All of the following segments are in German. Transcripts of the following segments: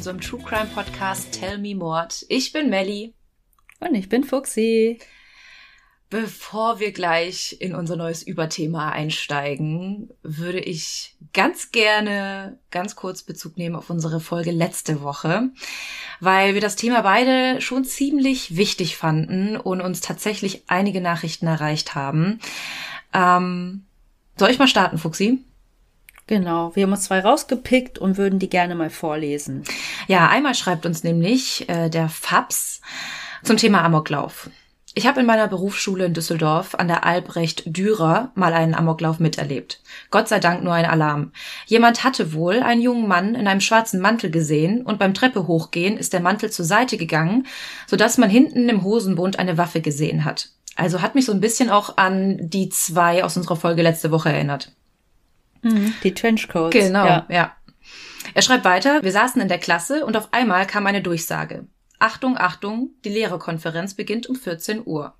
unserem True Crime Podcast Tell Me Mord. Ich bin Melly. Und ich bin Fuxi. Bevor wir gleich in unser neues Überthema einsteigen, würde ich ganz gerne ganz kurz Bezug nehmen auf unsere Folge letzte Woche, weil wir das Thema beide schon ziemlich wichtig fanden und uns tatsächlich einige Nachrichten erreicht haben. Ähm, soll ich mal starten, Fuxi? Genau, wir haben uns zwei rausgepickt und würden die gerne mal vorlesen. Ja, einmal schreibt uns nämlich äh, der Fabs zum Thema Amoklauf. Ich habe in meiner Berufsschule in Düsseldorf an der Albrecht Dürer mal einen Amoklauf miterlebt. Gott sei Dank nur ein Alarm. Jemand hatte wohl einen jungen Mann in einem schwarzen Mantel gesehen und beim Treppe hochgehen ist der Mantel zur Seite gegangen, sodass man hinten im Hosenbund eine Waffe gesehen hat. Also hat mich so ein bisschen auch an die zwei aus unserer Folge letzte Woche erinnert. Mhm, die Trenchcoats. Genau, ja. ja. Er schreibt weiter, wir saßen in der Klasse und auf einmal kam eine Durchsage. Achtung, Achtung, die Lehrerkonferenz beginnt um 14 Uhr.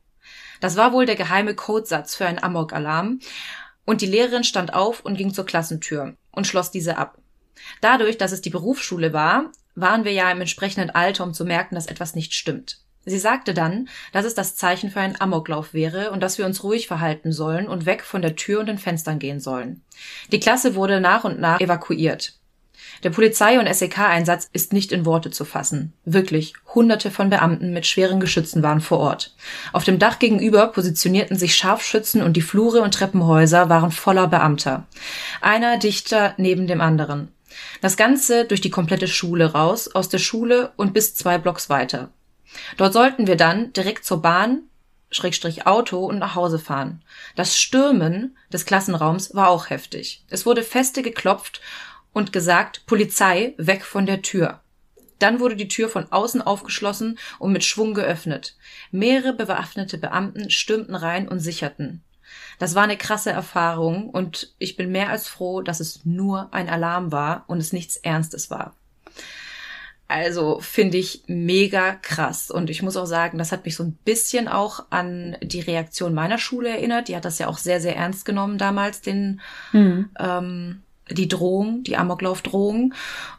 Das war wohl der geheime Codesatz für einen Amok-Alarm und die Lehrerin stand auf und ging zur Klassentür und schloss diese ab. Dadurch, dass es die Berufsschule war, waren wir ja im entsprechenden Alter, um zu merken, dass etwas nicht stimmt. Sie sagte dann, dass es das Zeichen für einen Amoklauf wäre und dass wir uns ruhig verhalten sollen und weg von der Tür und den Fenstern gehen sollen. Die Klasse wurde nach und nach evakuiert. Der Polizei- und SEK-Einsatz ist nicht in Worte zu fassen. Wirklich, hunderte von Beamten mit schweren Geschützen waren vor Ort. Auf dem Dach gegenüber positionierten sich Scharfschützen und die Flure und Treppenhäuser waren voller Beamter. Einer dichter neben dem anderen. Das Ganze durch die komplette Schule raus, aus der Schule und bis zwei Blocks weiter. Dort sollten wir dann direkt zur Bahn, Schrägstrich Auto und nach Hause fahren. Das Stürmen des Klassenraums war auch heftig. Es wurde feste geklopft und gesagt, Polizei, weg von der Tür. Dann wurde die Tür von außen aufgeschlossen und mit Schwung geöffnet. Mehrere bewaffnete Beamten stürmten rein und sicherten. Das war eine krasse Erfahrung und ich bin mehr als froh, dass es nur ein Alarm war und es nichts Ernstes war. Also finde ich mega krass. Und ich muss auch sagen, das hat mich so ein bisschen auch an die Reaktion meiner Schule erinnert. Die hat das ja auch sehr, sehr ernst genommen damals, den, mhm. ähm, die Drohung, die Amoklaufdrohung.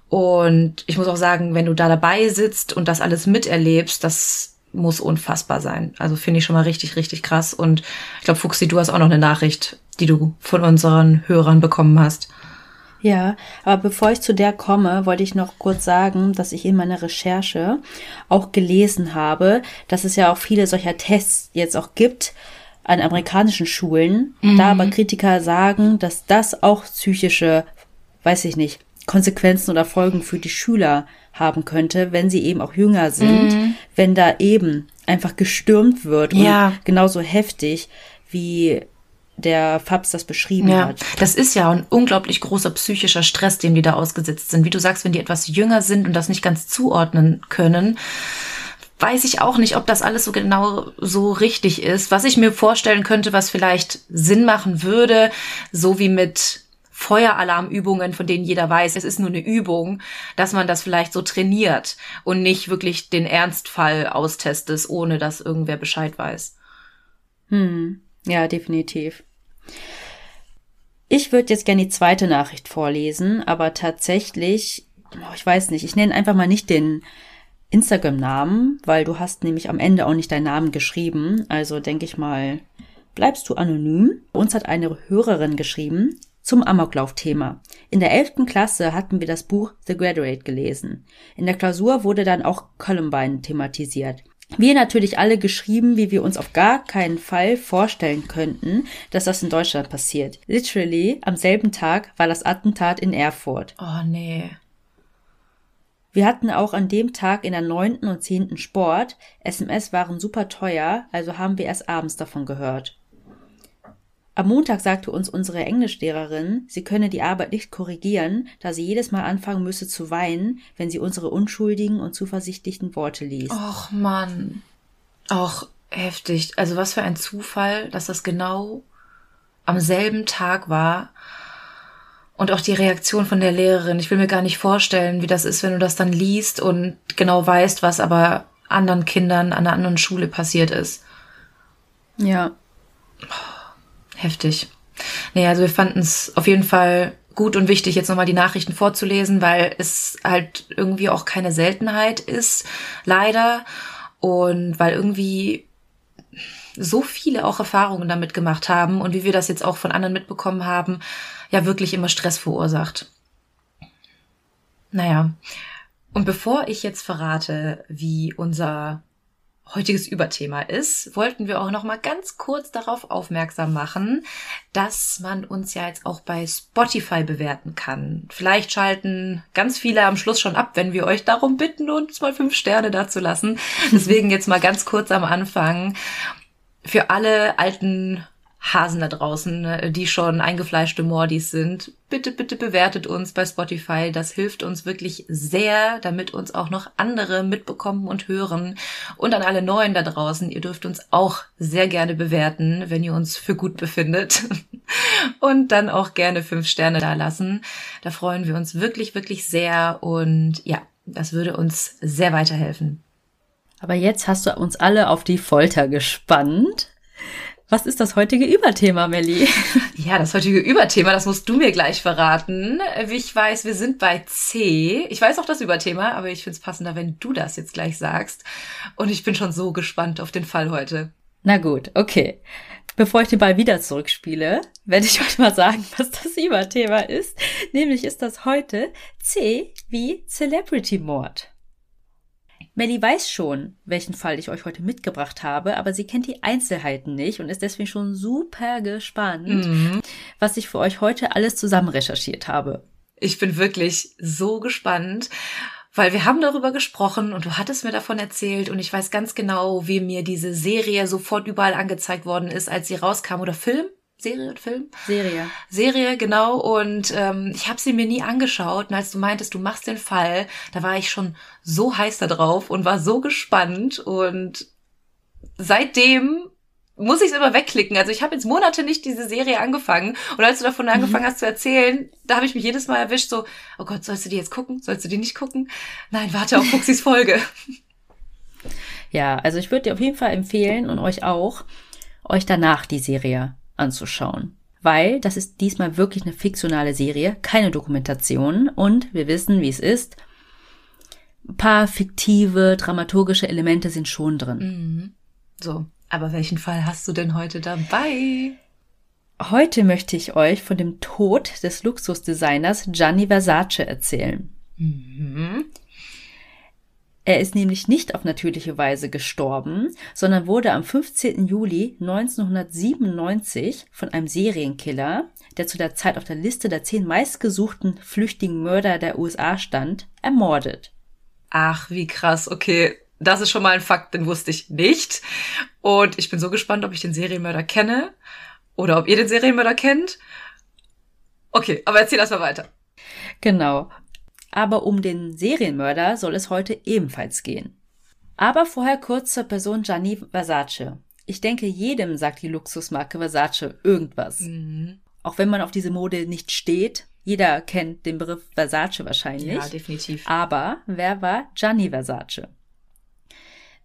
Und ich muss auch sagen, wenn du da dabei sitzt und das alles miterlebst, das muss unfassbar sein. Also finde ich schon mal richtig, richtig krass. Und ich glaube, Fuxi, du hast auch noch eine Nachricht, die du von unseren Hörern bekommen hast. Ja, aber bevor ich zu der komme, wollte ich noch kurz sagen, dass ich in meiner Recherche auch gelesen habe, dass es ja auch viele solcher Tests jetzt auch gibt an amerikanischen Schulen. Mhm. Da aber Kritiker sagen, dass das auch psychische, weiß ich nicht, Konsequenzen oder Folgen für die Schüler haben könnte, wenn sie eben auch jünger sind, mhm. wenn da eben einfach gestürmt wird ja. und genauso heftig wie der Fabs das beschrieben ja, hat. Das ist ja ein unglaublich großer psychischer Stress, dem die da ausgesetzt sind. Wie du sagst, wenn die etwas jünger sind und das nicht ganz zuordnen können, weiß ich auch nicht, ob das alles so genau so richtig ist. Was ich mir vorstellen könnte, was vielleicht Sinn machen würde, so wie mit Feueralarmübungen, von denen jeder weiß, es ist nur eine Übung, dass man das vielleicht so trainiert und nicht wirklich den Ernstfall austestet, ohne dass irgendwer Bescheid weiß. Hm. Ja, definitiv. Ich würde jetzt gerne die zweite Nachricht vorlesen, aber tatsächlich, ich weiß nicht, ich nenne einfach mal nicht den Instagram-Namen, weil du hast nämlich am Ende auch nicht deinen Namen geschrieben. Also denke ich mal, bleibst du anonym. Uns hat eine Hörerin geschrieben zum Amoklauf-Thema. In der elften Klasse hatten wir das Buch The Graduate gelesen. In der Klausur wurde dann auch Columbine thematisiert. Wir natürlich alle geschrieben, wie wir uns auf gar keinen Fall vorstellen könnten, dass das in Deutschland passiert. Literally, am selben Tag war das Attentat in Erfurt. Oh nee. Wir hatten auch an dem Tag in der neunten und zehnten Sport. SMS waren super teuer, also haben wir erst abends davon gehört. Am Montag sagte uns unsere Englischlehrerin, sie könne die Arbeit nicht korrigieren, da sie jedes Mal anfangen müsse zu weinen, wenn sie unsere unschuldigen und zuversichtlichen Worte liest. Och Mann. Auch heftig. Also was für ein Zufall, dass das genau am selben Tag war. Und auch die Reaktion von der Lehrerin. Ich will mir gar nicht vorstellen, wie das ist, wenn du das dann liest und genau weißt, was aber anderen Kindern an einer anderen Schule passiert ist. Ja. Heftig. Nee, also wir fanden es auf jeden Fall gut und wichtig, jetzt nochmal die Nachrichten vorzulesen, weil es halt irgendwie auch keine Seltenheit ist, leider. Und weil irgendwie so viele auch Erfahrungen damit gemacht haben und wie wir das jetzt auch von anderen mitbekommen haben, ja wirklich immer Stress verursacht. Naja, und bevor ich jetzt verrate, wie unser heutiges Überthema ist, wollten wir auch noch mal ganz kurz darauf aufmerksam machen, dass man uns ja jetzt auch bei Spotify bewerten kann. Vielleicht schalten ganz viele am Schluss schon ab, wenn wir euch darum bitten, uns mal fünf Sterne dazu lassen. Deswegen jetzt mal ganz kurz am Anfang für alle alten Hasen da draußen, ne, die schon eingefleischte Mordis sind, bitte, bitte bewertet uns bei Spotify. Das hilft uns wirklich sehr, damit uns auch noch andere mitbekommen und hören. Und an alle Neuen da draußen, ihr dürft uns auch sehr gerne bewerten, wenn ihr uns für gut befindet. Und dann auch gerne fünf Sterne da lassen. Da freuen wir uns wirklich, wirklich sehr. Und ja, das würde uns sehr weiterhelfen. Aber jetzt hast du uns alle auf die Folter gespannt. Was ist das heutige Überthema, Melli? Ja, das heutige Überthema, das musst du mir gleich verraten. Wie ich weiß, wir sind bei C. Ich weiß auch das Überthema, aber ich finde es passender, wenn du das jetzt gleich sagst. Und ich bin schon so gespannt auf den Fall heute. Na gut, okay. Bevor ich den Ball wieder zurückspiele, werde ich euch mal sagen, was das Überthema ist. Nämlich ist das heute C wie Celebrity Mord. Melly weiß schon, welchen Fall ich euch heute mitgebracht habe, aber sie kennt die Einzelheiten nicht und ist deswegen schon super gespannt, mhm. was ich für euch heute alles zusammen recherchiert habe. Ich bin wirklich so gespannt, weil wir haben darüber gesprochen und du hattest mir davon erzählt und ich weiß ganz genau, wie mir diese Serie sofort überall angezeigt worden ist, als sie rauskam oder Film. Serie und Film? Serie. Serie, genau. Und ähm, ich habe sie mir nie angeschaut. Und als du meintest, du machst den Fall, da war ich schon so heiß da drauf und war so gespannt. Und seitdem muss ich es immer wegklicken. Also ich habe jetzt Monate nicht diese Serie angefangen. Und als du davon mhm. angefangen hast zu erzählen, da habe ich mich jedes Mal erwischt, so, oh Gott, sollst du die jetzt gucken? Sollst du die nicht gucken? Nein, warte auf Fuchsis Folge. Ja, also ich würde dir auf jeden Fall empfehlen und euch auch, euch danach die Serie anzuschauen. Weil das ist diesmal wirklich eine fiktionale Serie, keine Dokumentation und wir wissen, wie es ist. Ein paar fiktive, dramaturgische Elemente sind schon drin. Mhm. So, aber welchen Fall hast du denn heute dabei? Heute möchte ich euch von dem Tod des Luxusdesigners Gianni Versace erzählen. Mhm. Er ist nämlich nicht auf natürliche Weise gestorben, sondern wurde am 15. Juli 1997 von einem Serienkiller, der zu der Zeit auf der Liste der zehn meistgesuchten flüchtigen Mörder der USA stand, ermordet. Ach, wie krass. Okay, das ist schon mal ein Fakt, den wusste ich nicht. Und ich bin so gespannt, ob ich den Serienmörder kenne oder ob ihr den Serienmörder kennt. Okay, aber erzähl erst mal weiter. Genau aber um den Serienmörder soll es heute ebenfalls gehen. Aber vorher kurz zur Person Gianni Versace. Ich denke, jedem sagt die Luxusmarke Versace irgendwas. Mhm. Auch wenn man auf diese Mode nicht steht. Jeder kennt den Begriff Versace wahrscheinlich. Ja, definitiv. Aber wer war Gianni Versace?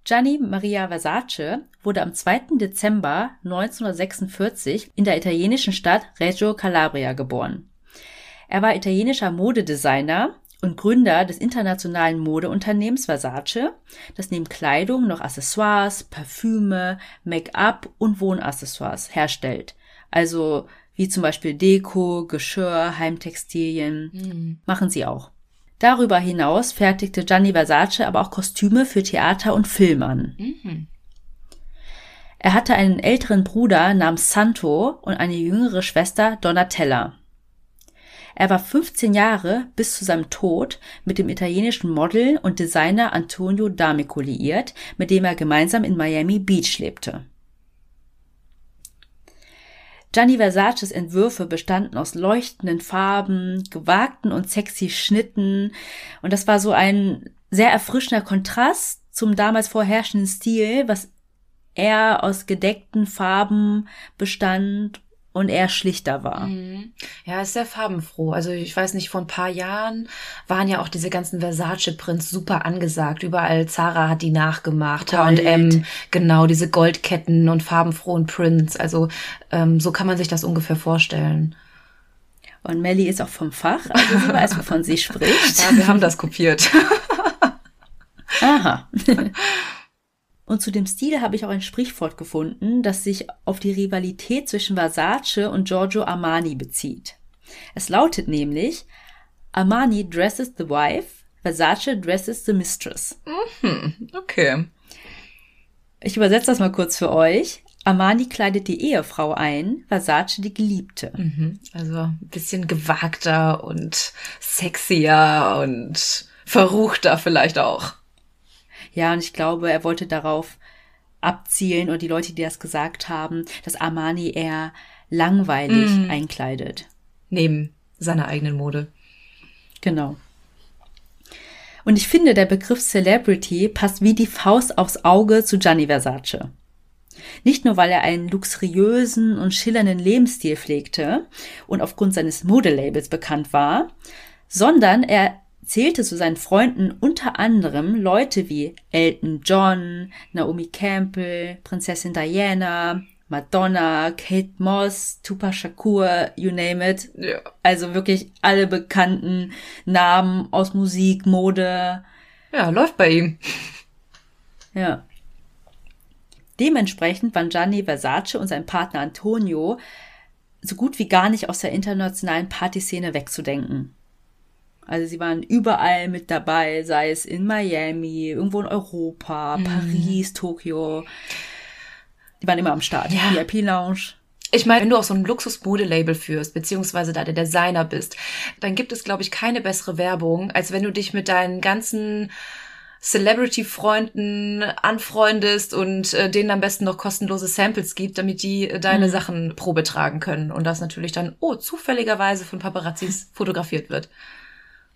Gianni Maria Versace wurde am 2. Dezember 1946 in der italienischen Stadt Reggio Calabria geboren. Er war italienischer Modedesigner und Gründer des internationalen Modeunternehmens Versace, das neben Kleidung noch Accessoires, Parfüme, Make-up und Wohnaccessoires herstellt. Also wie zum Beispiel Deko, Geschirr, Heimtextilien, mhm. machen sie auch. Darüber hinaus fertigte Gianni Versace aber auch Kostüme für Theater und Film an. Mhm. Er hatte einen älteren Bruder namens Santo und eine jüngere Schwester Donatella. Er war 15 Jahre bis zu seinem Tod mit dem italienischen Model und Designer Antonio D'Amico liiert, mit dem er gemeinsam in Miami Beach lebte. Gianni Versaces Entwürfe bestanden aus leuchtenden Farben, gewagten und sexy Schnitten und das war so ein sehr erfrischender Kontrast zum damals vorherrschenden Stil, was eher aus gedeckten Farben bestand und er schlichter war. Mhm. Ja, ist sehr farbenfroh. Also ich weiß nicht, vor ein paar Jahren waren ja auch diese ganzen Versace-Prints super angesagt. Überall Zara hat die nachgemacht, H&M, genau, diese Goldketten und farbenfrohen Prints. Also ähm, so kann man sich das ungefähr vorstellen. Und Melly ist auch vom Fach, also sie weiß, wovon sie spricht. Ja, wir haben das kopiert. Aha. Und zu dem Stil habe ich auch ein Sprichwort gefunden, das sich auf die Rivalität zwischen Versace und Giorgio Armani bezieht. Es lautet nämlich, Armani dresses the wife, Versace dresses the mistress. Mhm, okay. Ich übersetze das mal kurz für euch. Armani kleidet die Ehefrau ein, Versace die Geliebte. Mhm, also ein bisschen gewagter und sexier und verruchter vielleicht auch. Ja, und ich glaube, er wollte darauf abzielen oder die Leute, die das gesagt haben, dass Armani eher langweilig mm. einkleidet. Neben seiner eigenen Mode. Genau. Und ich finde, der Begriff Celebrity passt wie die Faust aufs Auge zu Gianni Versace. Nicht nur, weil er einen luxuriösen und schillernden Lebensstil pflegte und aufgrund seines Modelabels bekannt war, sondern er zählte zu seinen Freunden unter anderem Leute wie Elton John, Naomi Campbell, Prinzessin Diana, Madonna, Kate Moss, Tupac Shakur, you name it. Ja. Also wirklich alle bekannten Namen aus Musik, Mode. Ja, läuft bei ihm. Ja. Dementsprechend waren Gianni Versace und sein Partner Antonio so gut wie gar nicht aus der internationalen Partyszene wegzudenken. Also sie waren überall mit dabei, sei es in Miami, irgendwo in Europa, mhm. Paris, Tokio. Die waren immer am Start. Ja. VIP Lounge. Ich meine, wenn du auch so ein Luxus-Mode-Label führst, beziehungsweise da der Designer bist, dann gibt es, glaube ich, keine bessere Werbung, als wenn du dich mit deinen ganzen Celebrity-Freunden anfreundest und äh, denen am besten noch kostenlose Samples gibt, damit die äh, deine mhm. Sachen Probe tragen können. Und das natürlich dann, oh, zufälligerweise von Paparazzis fotografiert wird.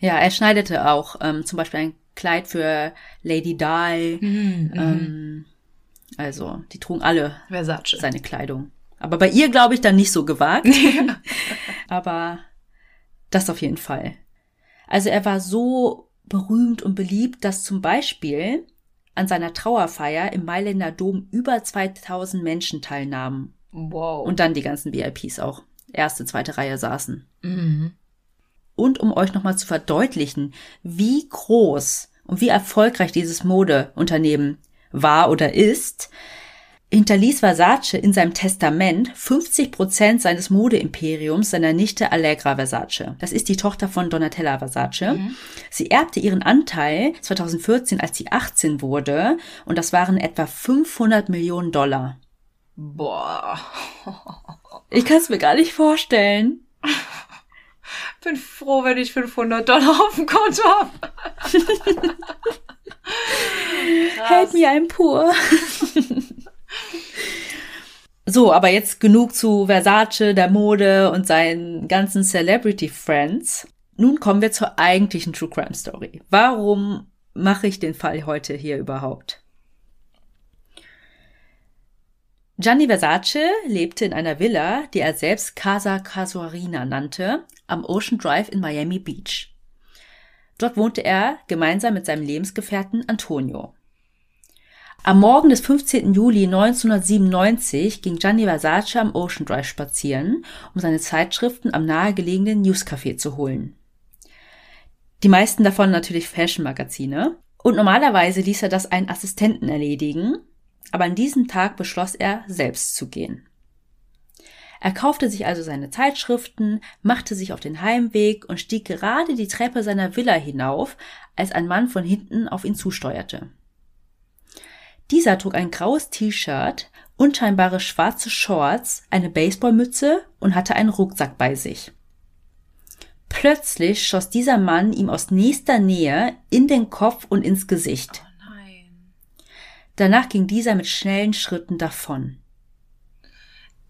Ja, er schneidete auch ähm, zum Beispiel ein Kleid für Lady Di. Mhm, ähm, also, die trugen alle Versace. seine Kleidung. Aber bei ihr glaube ich dann nicht so gewagt. Aber das auf jeden Fall. Also er war so berühmt und beliebt, dass zum Beispiel an seiner Trauerfeier im Mailänder Dom über 2000 Menschen teilnahmen. Wow. Und dann die ganzen VIPs auch. Erste, zweite Reihe saßen. Mhm und um euch nochmal zu verdeutlichen, wie groß und wie erfolgreich dieses Modeunternehmen war oder ist, hinterließ Versace in seinem Testament 50 Prozent seines Modeimperiums seiner Nichte Allegra Versace. Das ist die Tochter von Donatella Versace. Mhm. Sie erbte ihren Anteil 2014, als sie 18 wurde, und das waren etwa 500 Millionen Dollar. Boah. Ich kann es mir gar nicht vorstellen. bin froh, wenn ich 500 Dollar auf dem Konto habe. Hält mir ein pur. so, aber jetzt genug zu Versace, der Mode und seinen ganzen Celebrity Friends. Nun kommen wir zur eigentlichen True Crime Story. Warum mache ich den Fall heute hier überhaupt? Gianni Versace lebte in einer Villa, die er selbst Casa Casuarina nannte, am Ocean Drive in Miami Beach. Dort wohnte er gemeinsam mit seinem Lebensgefährten Antonio. Am Morgen des 15. Juli 1997 ging Gianni Versace am Ocean Drive spazieren, um seine Zeitschriften am nahegelegenen Newscafé zu holen. Die meisten davon natürlich Fashion-Magazine. Und normalerweise ließ er das einen Assistenten erledigen, aber an diesem Tag beschloss er, selbst zu gehen. Er kaufte sich also seine Zeitschriften, machte sich auf den Heimweg und stieg gerade die Treppe seiner Villa hinauf, als ein Mann von hinten auf ihn zusteuerte. Dieser trug ein graues T-Shirt, unscheinbare schwarze Shorts, eine Baseballmütze und hatte einen Rucksack bei sich. Plötzlich schoss dieser Mann ihm aus nächster Nähe in den Kopf und ins Gesicht. Danach ging dieser mit schnellen Schritten davon.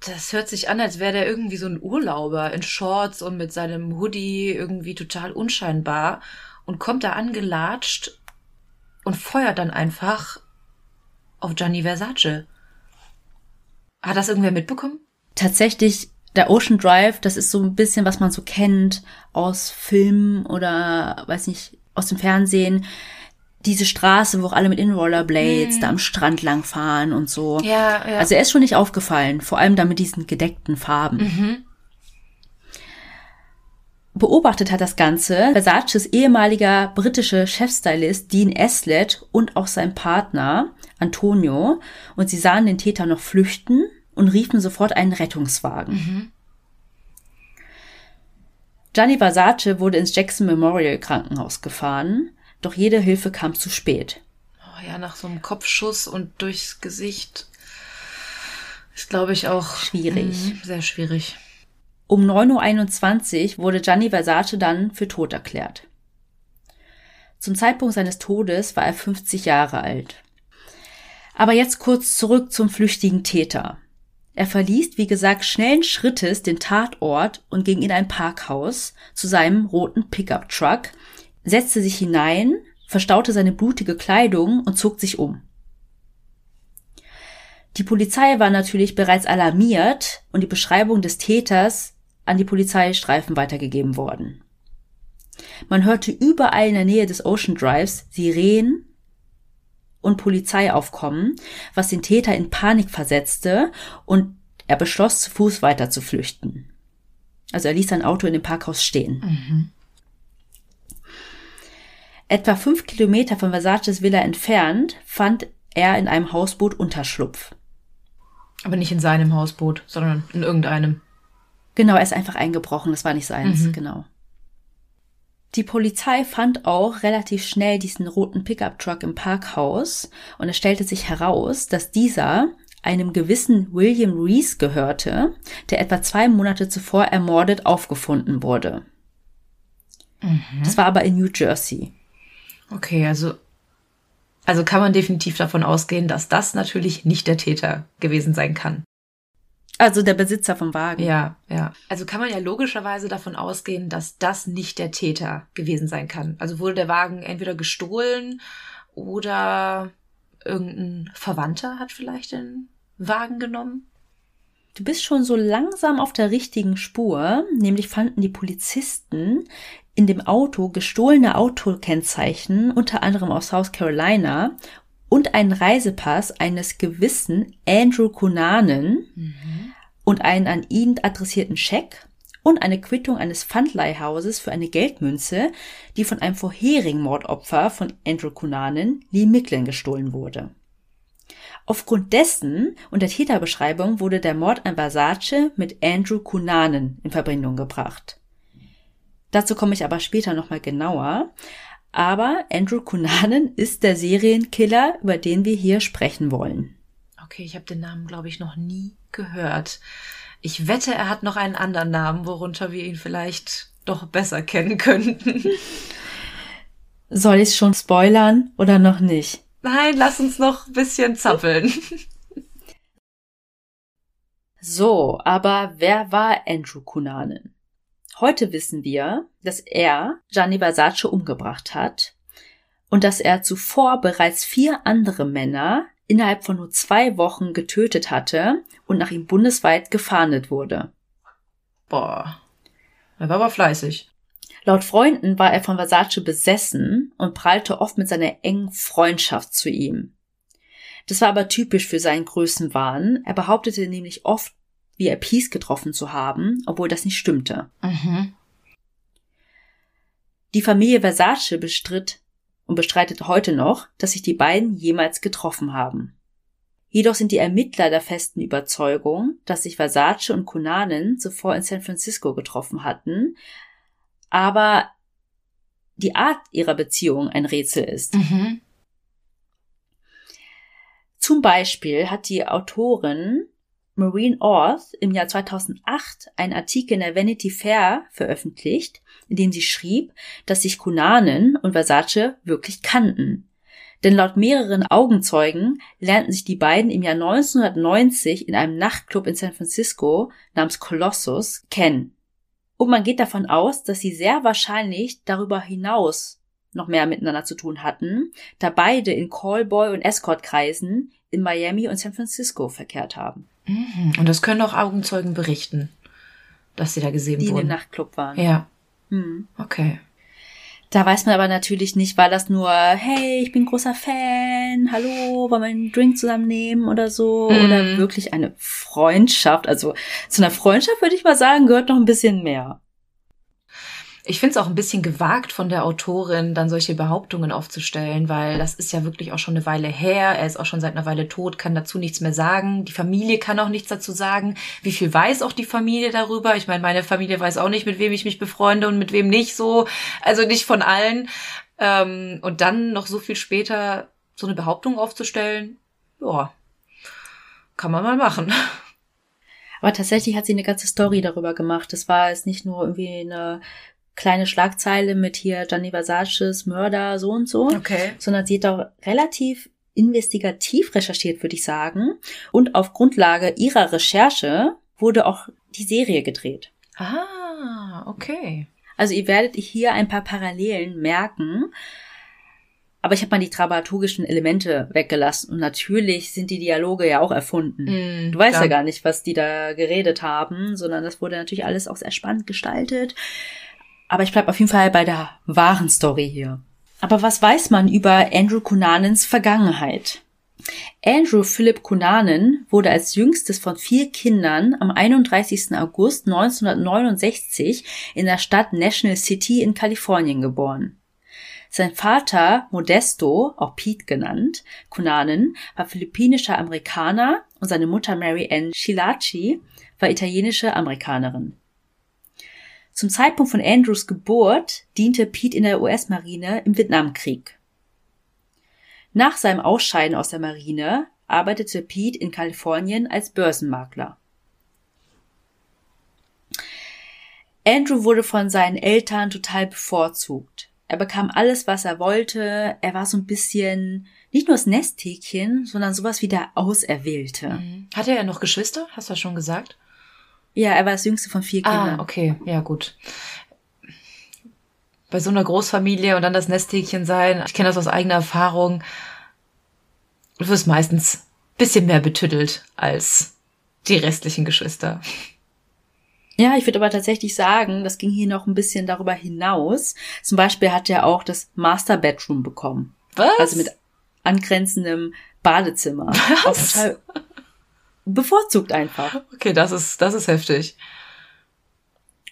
Das hört sich an, als wäre der irgendwie so ein Urlauber in Shorts und mit seinem Hoodie irgendwie total unscheinbar und kommt da angelatscht und feuert dann einfach auf Gianni Versace. Hat das irgendwer mitbekommen? Tatsächlich, der Ocean Drive, das ist so ein bisschen, was man so kennt aus Filmen oder, weiß nicht, aus dem Fernsehen diese Straße, wo auch alle mit in Rollerblades hm. da am Strand lang fahren und so. Ja, ja. Also er ist schon nicht aufgefallen, vor allem da mit diesen gedeckten Farben. Mhm. Beobachtet hat das Ganze Versaces ehemaliger britischer Chefstylist Dean Eslett und auch sein Partner Antonio und sie sahen den Täter noch flüchten und riefen sofort einen Rettungswagen. Mhm. Gianni Versace wurde ins Jackson Memorial Krankenhaus gefahren, doch jede Hilfe kam zu spät. Oh ja, nach so einem Kopfschuss und durchs Gesicht ist, glaube ich, auch schwierig. Mh, sehr schwierig. Um 9.21 Uhr wurde Gianni Versace dann für tot erklärt. Zum Zeitpunkt seines Todes war er 50 Jahre alt. Aber jetzt kurz zurück zum flüchtigen Täter. Er verließ, wie gesagt, schnellen Schrittes den Tatort und ging in ein Parkhaus zu seinem roten Pickup-Truck, setzte sich hinein, verstaute seine blutige Kleidung und zog sich um. Die Polizei war natürlich bereits alarmiert und die Beschreibung des Täters an die Polizeistreifen weitergegeben worden. Man hörte überall in der Nähe des Ocean Drives Sirenen und Polizei aufkommen, was den Täter in Panik versetzte und er beschloss, zu Fuß weiter zu flüchten. Also er ließ sein Auto in dem Parkhaus stehen. Mhm. Etwa fünf Kilometer von Versaces Villa entfernt fand er in einem Hausboot Unterschlupf. Aber nicht in seinem Hausboot, sondern in irgendeinem. Genau, er ist einfach eingebrochen, das war nicht seins, mhm. genau. Die Polizei fand auch relativ schnell diesen roten Pickup-Truck im Parkhaus und es stellte sich heraus, dass dieser einem gewissen William Reese gehörte, der etwa zwei Monate zuvor ermordet aufgefunden wurde. Mhm. Das war aber in New Jersey. Okay, also, also kann man definitiv davon ausgehen, dass das natürlich nicht der Täter gewesen sein kann. Also der Besitzer vom Wagen. Ja, ja. Also kann man ja logischerweise davon ausgehen, dass das nicht der Täter gewesen sein kann. Also wurde der Wagen entweder gestohlen oder irgendein Verwandter hat vielleicht den Wagen genommen. Du bist schon so langsam auf der richtigen Spur, nämlich fanden die Polizisten in dem Auto gestohlene Autokennzeichen, unter anderem aus South Carolina, und einen Reisepass eines gewissen Andrew Cunanan mhm. und einen an ihn adressierten Scheck und eine Quittung eines Pfandleihhauses für eine Geldmünze, die von einem vorherigen Mordopfer von Andrew Cunanan, Lee Micklin, gestohlen wurde. Aufgrund dessen und der Täterbeschreibung wurde der Mord an Versace mit Andrew Cunanan in Verbindung gebracht. Dazu komme ich aber später nochmal genauer. Aber Andrew Cunanan ist der Serienkiller, über den wir hier sprechen wollen. Okay, ich habe den Namen, glaube ich, noch nie gehört. Ich wette, er hat noch einen anderen Namen, worunter wir ihn vielleicht doch besser kennen könnten. Soll ich schon spoilern oder noch nicht? Nein, lass uns noch ein bisschen zappeln. So, aber wer war Andrew Cunanan? Heute wissen wir, dass er Gianni Versace umgebracht hat und dass er zuvor bereits vier andere Männer innerhalb von nur zwei Wochen getötet hatte und nach ihm bundesweit gefahndet wurde. Boah. Er war aber fleißig. Laut Freunden war er von Versace besessen und prallte oft mit seiner engen Freundschaft zu ihm. Das war aber typisch für seinen Größenwahn. Er behauptete nämlich oft, VIPs getroffen zu haben, obwohl das nicht stimmte. Mhm. Die Familie Versace bestritt und bestreitet heute noch, dass sich die beiden jemals getroffen haben. Jedoch sind die Ermittler der festen Überzeugung, dass sich Versace und Cunanan zuvor in San Francisco getroffen hatten, aber die Art ihrer Beziehung ein Rätsel ist. Mhm. Zum Beispiel hat die Autorin Marine Orth im Jahr 2008 einen Artikel in der Vanity Fair veröffentlicht, in dem sie schrieb, dass sich Kunanen und Versace wirklich kannten. Denn laut mehreren Augenzeugen lernten sich die beiden im Jahr 1990 in einem Nachtclub in San Francisco namens Colossus kennen. Und man geht davon aus, dass sie sehr wahrscheinlich darüber hinaus noch mehr miteinander zu tun hatten, da beide in Callboy- und Escortkreisen in Miami und San Francisco verkehrt haben. Mhm. Und das können auch Augenzeugen berichten, dass sie da gesehen die wurden. Die in dem Nachtclub waren. Ja. Mhm. Okay. Da weiß man aber natürlich nicht, war das nur, hey, ich bin großer Fan, hallo, wollen wir einen Drink zusammen nehmen oder so, mhm. oder wirklich eine Freundschaft. Also zu einer Freundschaft würde ich mal sagen, gehört noch ein bisschen mehr. Ich finde es auch ein bisschen gewagt von der Autorin, dann solche Behauptungen aufzustellen, weil das ist ja wirklich auch schon eine Weile her. Er ist auch schon seit einer Weile tot, kann dazu nichts mehr sagen. Die Familie kann auch nichts dazu sagen. Wie viel weiß auch die Familie darüber? Ich meine, meine Familie weiß auch nicht, mit wem ich mich befreunde und mit wem nicht so. Also nicht von allen. Ähm, und dann noch so viel später so eine Behauptung aufzustellen, ja, kann man mal machen. Aber tatsächlich hat sie eine ganze Story darüber gemacht. Das war jetzt nicht nur irgendwie eine kleine Schlagzeile mit hier Gianni Versaces Mörder so und so, Okay. sondern sie hat auch relativ investigativ recherchiert, würde ich sagen. Und auf Grundlage ihrer Recherche wurde auch die Serie gedreht. Ah, okay. Also ihr werdet hier ein paar Parallelen merken. Aber ich habe mal die dramaturgischen Elemente weggelassen. Und natürlich sind die Dialoge ja auch erfunden. Mm, Du weißt klar. ja gar nicht, was die da geredet haben, sondern das wurde natürlich alles auch sehr spannend gestaltet. Aber ich bleib auf jeden Fall bei der wahren Story hier. Aber was weiß man über Andrew Cunanans Vergangenheit? Andrew Philip Cunanan wurde als jüngstes von vier Kindern am 31. August 1969 in der Stadt National City in Kalifornien geboren. Sein Vater Modesto, auch Pete genannt, Cunanan, war philippinischer Amerikaner und seine Mutter Mary Ann Schillaci war italienische Amerikanerin. Zum Zeitpunkt von Andrews Geburt diente Pete in der US-Marine im Vietnamkrieg. Nach seinem Ausscheiden aus der Marine arbeitete Pete in Kalifornien als Börsenmakler. Andrew wurde von seinen Eltern total bevorzugt. Er bekam alles, was er wollte. Er war so ein bisschen nicht nur das Nesthäkchen, sondern sowas wie der Auserwählte. Mhm. Hatte er noch Geschwister? Hast du das schon gesagt? Ja, er war das jüngste von vier Kindern. Ah, okay, ja gut. Bei so einer Großfamilie und dann das Nesthäkchen sein, ich kenne das aus eigener Erfahrung, du wirst meistens bisschen mehr betüttelt als die restlichen Geschwister. Ja, ich würde aber tatsächlich sagen, das ging hier noch ein bisschen darüber hinaus. Zum Beispiel hat er auch das Master Bedroom bekommen. Was? Also mit angrenzendem Badezimmer. Was? Bevorzugt einfach. Okay, das ist, das ist heftig.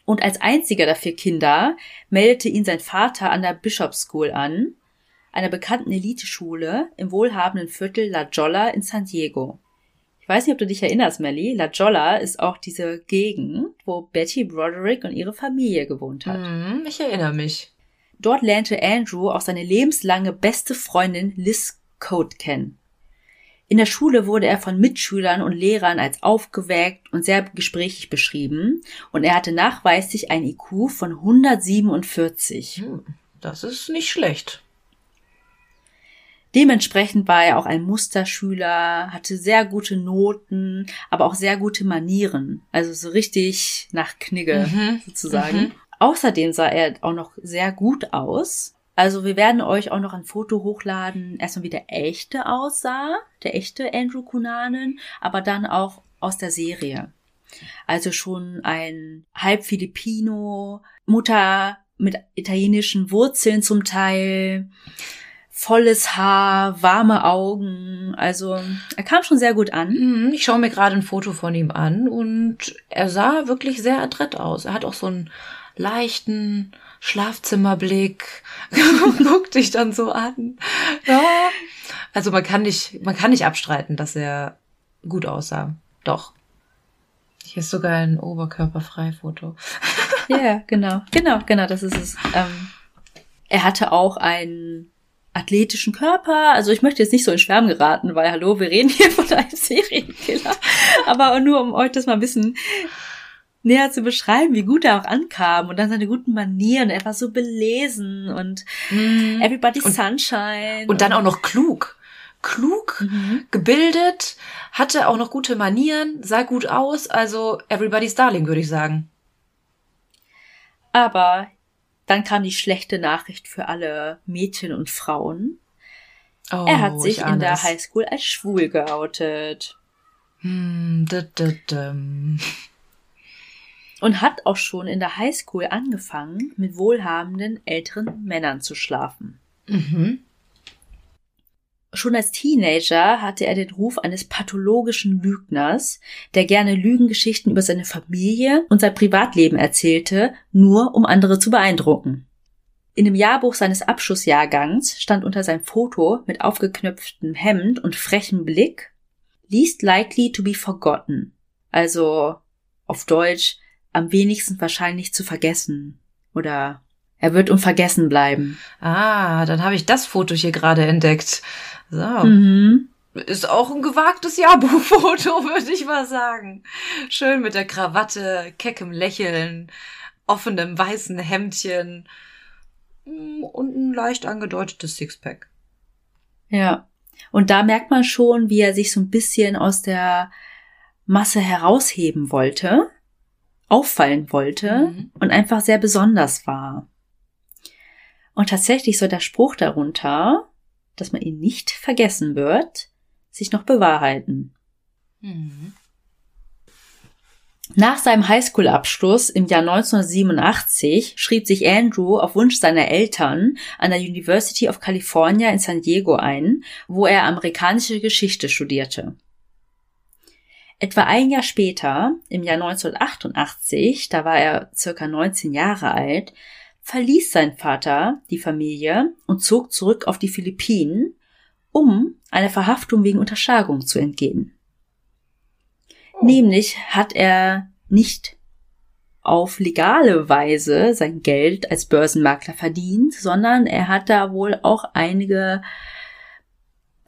Und als einziger der vier Kinder meldete ihn sein Vater an der Bishop School an, einer bekannten Eliteschule im wohlhabenden Viertel La Jolla in San Diego. Ich weiß nicht, ob du dich erinnerst, Melly. La Jolla ist auch diese Gegend, wo Betty Broderick und ihre Familie gewohnt hat. Mhm, ich erinnere mich. Dort lernte Andrew auch seine lebenslange beste Freundin Liz Code kennen. In der Schule wurde er von Mitschülern und Lehrern als aufgeweckt und sehr gesprächig beschrieben und er hatte nachweislich ein IQ von 147. Hm, das ist nicht schlecht. Dementsprechend war er auch ein Musterschüler, hatte sehr gute Noten, aber auch sehr gute Manieren. Also so richtig nach Knigge Mhm, sozusagen. mhm. Außerdem sah er auch noch sehr gut aus. Also wir werden euch auch noch ein Foto hochladen, erstmal wie der echte aussah, der echte Andrew Cunanan, aber dann auch aus der Serie. Also schon ein halb Filipino, Mutter mit italienischen Wurzeln zum Teil, volles Haar, warme Augen. Also er kam schon sehr gut an. Mhm, Ich schaue mir gerade ein Foto von ihm an und er sah wirklich sehr adrett aus. Er hat auch so einen leichten Schlafzimmerblick, guckt dich dann so an. Ja. Also man kann nicht, man kann nicht abstreiten, dass er gut aussah. Doch. Hier ist sogar ein Oberkörperfrei-Foto. Ja, genau. Genau, genau, das ist es. Ähm, er hatte auch einen athletischen Körper. Also ich möchte jetzt nicht so in Schwärmen geraten, weil hallo, wir reden hier von einem Serienkiller. Aber nur um euch das mal ein bisschen näher zu beschreiben, wie gut er auch ankam und dann seine guten Manieren. Er war so belesen und Everybody's Und- Sunshine. Und dann auch noch klug. Klug, Mhm. gebildet, hatte auch noch gute Manieren, sah gut aus. Also everybody's darling, würde ich sagen. Aber dann kam die schlechte Nachricht für alle Mädchen und Frauen. Oh, Er hat sich ich ahne in der. Highschool als schwul geoutet. Hm, da, da, da. Und hat auch schon in der Highschool angefangen, mit wohlhabenden älteren Männern zu schlafen. Mhm. Schon als Teenager hatte er den Ruf eines pathologischen Lügners, der gerne Lügengeschichten über seine Familie und sein Privatleben erzählte, nur um andere zu beeindrucken. In dem Jahrbuch seines Abschlussjahrgangs stand unter seinem Foto mit aufgeknöpftem Hemd und frechem Blick least likely to be forgotten. Also auf Deutsch am wenigsten wahrscheinlich zu vergessen oder er wird unvergessen bleiben. Ah, dann habe ich das Foto hier gerade entdeckt. So. Mhm. Ist auch ein gewagtes Jahrbuchfoto, würde ich mal sagen. Schön mit der Krawatte, keckem Lächeln, offenem weißen Hemdchen mm, und ein leicht angedeutetes Sixpack. Ja. Und da merkt man schon, wie er sich so ein bisschen aus der Masse herausheben wollte, auffallen wollte mhm. und einfach sehr besonders war. Und tatsächlich soll der Spruch darunter, dass man ihn nicht vergessen wird, sich noch bewahrheiten. Mhm. Nach seinem Highschool-Abschluss im Jahr 1987 schrieb sich Andrew auf Wunsch seiner Eltern an der University of California in San Diego ein, wo er amerikanische Geschichte studierte. Etwa ein Jahr später, im Jahr 1988, da war er circa 19 Jahre alt, verließ sein Vater die Familie und zog zurück auf die Philippinen, um einer Verhaftung wegen Unterschlagung zu entgehen. Oh. Nämlich hat er nicht auf legale Weise sein Geld als Börsenmakler verdient, sondern er hat da wohl auch einige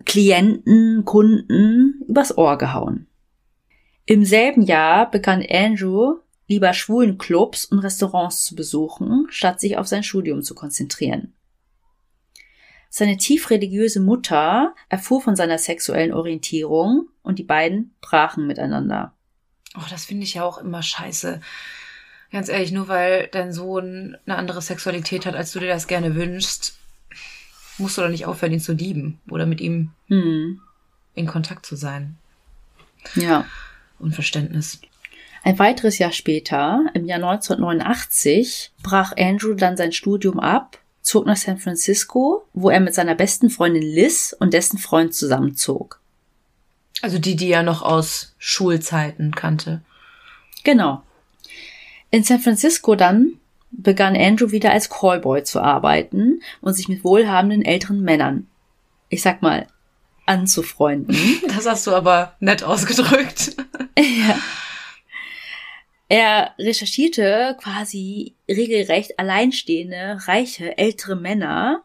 Klienten, Kunden übers Ohr gehauen. Im selben Jahr begann Andrew lieber schwulen Clubs und Restaurants zu besuchen, statt sich auf sein Studium zu konzentrieren. Seine tief religiöse Mutter erfuhr von seiner sexuellen Orientierung und die beiden brachen miteinander. Oh, das finde ich ja auch immer scheiße. Ganz ehrlich, nur weil dein Sohn eine andere Sexualität hat, als du dir das gerne wünschst, musst du doch nicht aufhören, ihn zu lieben oder mit ihm hm. in Kontakt zu sein. Ja. Unverständnis. Ein weiteres Jahr später, im Jahr 1989, brach Andrew dann sein Studium ab, zog nach San Francisco, wo er mit seiner besten Freundin Liz und dessen Freund zusammenzog. Also die, die er noch aus Schulzeiten kannte. Genau. In San Francisco dann begann Andrew wieder als Callboy zu arbeiten und sich mit wohlhabenden älteren Männern, ich sag mal, anzufreunden. Das hast du aber nett ausgedrückt. Ja. Er recherchierte quasi regelrecht alleinstehende, reiche, ältere Männer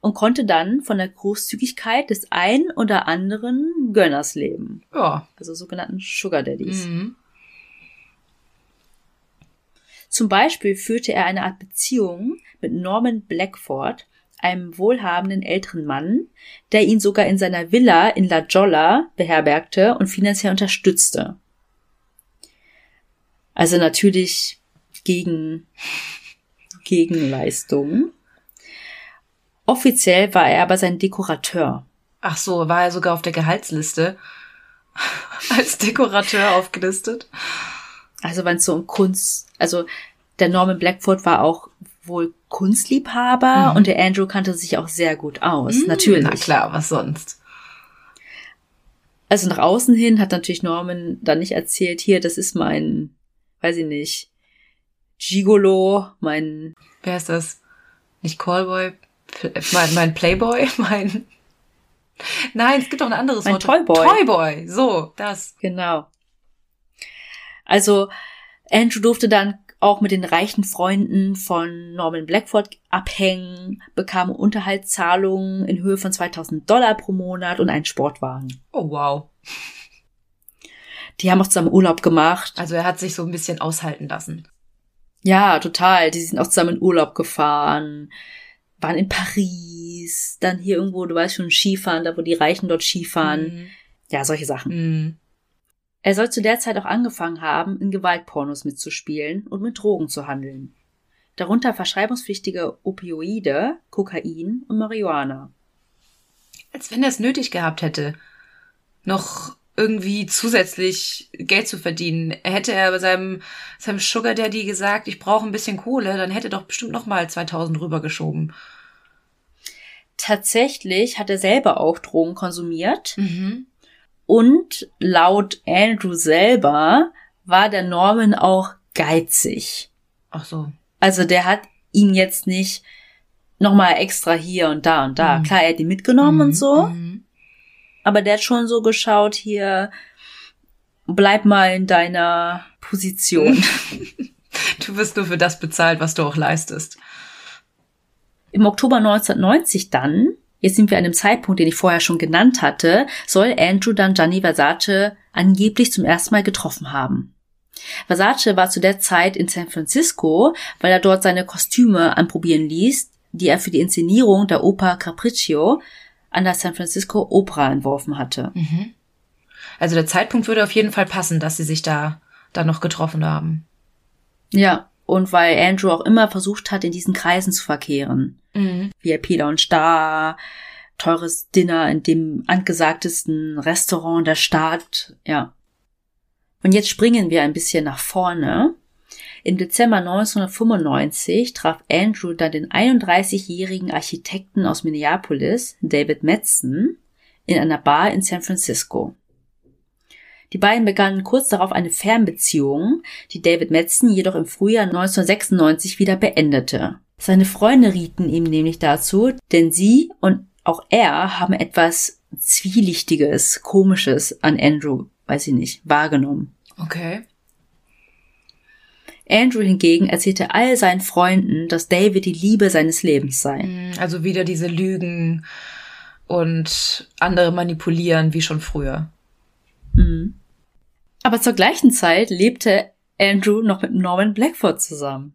und konnte dann von der Großzügigkeit des ein oder anderen Gönners leben. Ja. Also sogenannten Sugar Daddies. Mhm. Zum Beispiel führte er eine Art Beziehung mit Norman Blackford, einem wohlhabenden älteren Mann, der ihn sogar in seiner Villa in La Jolla beherbergte und finanziell unterstützte. Also natürlich gegen Gegenleistungen. Offiziell war er aber sein Dekorateur. Ach so, war er sogar auf der Gehaltsliste als Dekorateur aufgelistet? Also wenn es so um Kunst, also der Norman Blackford war auch wohl Kunstliebhaber mhm. und der Andrew kannte sich auch sehr gut aus, mhm, natürlich. Na klar, was sonst? Also nach außen hin hat natürlich Norman dann nicht erzählt, hier, das ist mein, weiß ich nicht, Gigolo, mein... Wer ist das? Nicht Callboy? Mein, mein Playboy? Mein... Nein, es gibt auch ein anderes mein Wort. Toyboy. Toyboy, so, das. Genau. Also Andrew durfte dann auch mit den reichen Freunden von Norman Blackford abhängen, bekam Unterhaltszahlungen in Höhe von 2000 Dollar pro Monat und einen Sportwagen. Oh wow. Die haben auch zusammen Urlaub gemacht. Also er hat sich so ein bisschen aushalten lassen. Ja, total. Die sind auch zusammen in Urlaub gefahren, waren in Paris, dann hier irgendwo, du weißt schon, Skifahren, da wo die Reichen dort Skifahren. Mhm. Ja, solche Sachen. Mhm. Er soll zu der Zeit auch angefangen haben, in Gewaltpornos mitzuspielen und mit Drogen zu handeln. Darunter verschreibungspflichtige Opioide, Kokain und Marihuana. Als wenn er es nötig gehabt hätte, noch irgendwie zusätzlich Geld zu verdienen. Hätte er bei seinem, seinem Sugar Daddy gesagt, ich brauche ein bisschen Kohle, dann hätte er doch bestimmt noch mal 2000 rübergeschoben. tatsächlich hat er selber auch Drogen konsumiert. Mhm. Und laut Andrew selber war der Norman auch geizig. Ach so. Also der hat ihn jetzt nicht nochmal extra hier und da und da. Mhm. Klar, er hat ihn mitgenommen Mhm, und so, mhm. Aber der hat schon so geschaut hier, bleib mal in deiner Position. Du wirst nur für das bezahlt, was du auch leistest. Im Oktober 1990 dann, jetzt sind wir an dem Zeitpunkt, den ich vorher schon genannt hatte, soll Andrew dann Gianni Versace angeblich zum ersten Mal getroffen haben. Versace war zu der Zeit in San Francisco, weil er dort seine Kostüme anprobieren ließ, die er für die Inszenierung der Oper Capriccio an der San Francisco Opera entworfen hatte. Mhm. Also der Zeitpunkt würde auf jeden Fall passen, dass sie sich da dann noch getroffen haben. Ja, und weil Andrew auch immer versucht hat, in diesen Kreisen zu verkehren. Mhm. VIP Lounge da, teures Dinner in dem angesagtesten Restaurant der Stadt, ja. Und jetzt springen wir ein bisschen nach vorne. Im Dezember 1995 traf Andrew dann den 31-jährigen Architekten aus Minneapolis, David Metzen, in einer Bar in San Francisco. Die beiden begannen kurz darauf eine Fernbeziehung, die David Metzen jedoch im Frühjahr 1996 wieder beendete. Seine Freunde rieten ihm nämlich dazu, denn sie und auch er haben etwas Zwielichtiges, Komisches an Andrew, weiß ich nicht, wahrgenommen. Okay. Andrew hingegen erzählte all seinen Freunden, dass David die Liebe seines Lebens sei. Mhm, Also wieder diese Lügen und andere manipulieren wie schon früher. Mhm. Aber zur gleichen Zeit lebte Andrew noch mit Norman Blackford zusammen.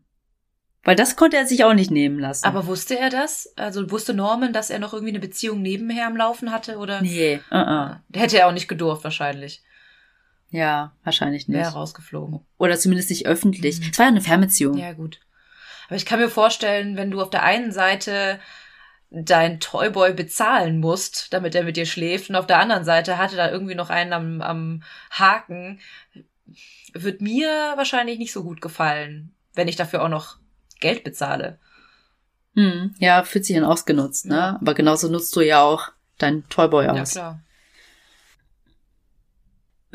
Weil das konnte er sich auch nicht nehmen lassen. Aber wusste er das? Also wusste Norman, dass er noch irgendwie eine Beziehung nebenher am Laufen hatte? Oder? nee, uh -uh. Hätte er auch nicht gedurft, wahrscheinlich. Ja, wahrscheinlich nicht. Wäre rausgeflogen. Oder zumindest nicht öffentlich. Mhm. Es war ja eine Fernbeziehung. Ja, gut. Aber ich kann mir vorstellen, wenn du auf der einen Seite dein Toyboy bezahlen musst, damit er mit dir schläft, und auf der anderen Seite hatte da irgendwie noch einen am, am Haken, wird mir wahrscheinlich nicht so gut gefallen, wenn ich dafür auch noch Geld bezahle. Hm, ja, fühlt sich dann ausgenutzt, ne? Aber genauso nutzt du ja auch dein Toyboy aus. Ja, klar.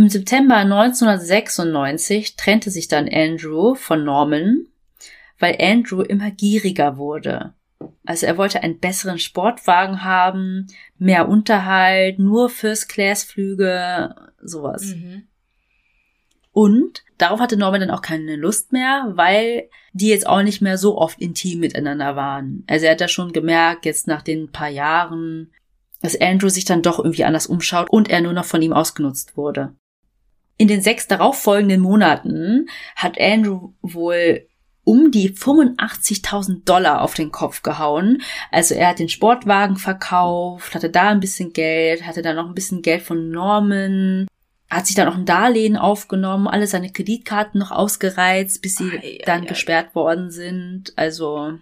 Im September 1996 trennte sich dann Andrew von Norman, weil Andrew immer gieriger wurde. Also er wollte einen besseren Sportwagen haben, mehr Unterhalt, nur First-Class-Flüge, sowas. Mhm. Und darauf hatte Norman dann auch keine Lust mehr, weil die jetzt auch nicht mehr so oft intim miteinander waren. Also er hat da schon gemerkt, jetzt nach den paar Jahren, dass Andrew sich dann doch irgendwie anders umschaut und er nur noch von ihm ausgenutzt wurde. In den sechs darauffolgenden Monaten hat Andrew wohl um die 85.000 Dollar auf den Kopf gehauen. Also er hat den Sportwagen verkauft, hatte da ein bisschen Geld, hatte dann noch ein bisschen Geld von Norman, hat sich dann auch ein Darlehen aufgenommen, alle seine Kreditkarten noch ausgereizt, bis sie Ei, ei, dann ei. gesperrt worden sind. Also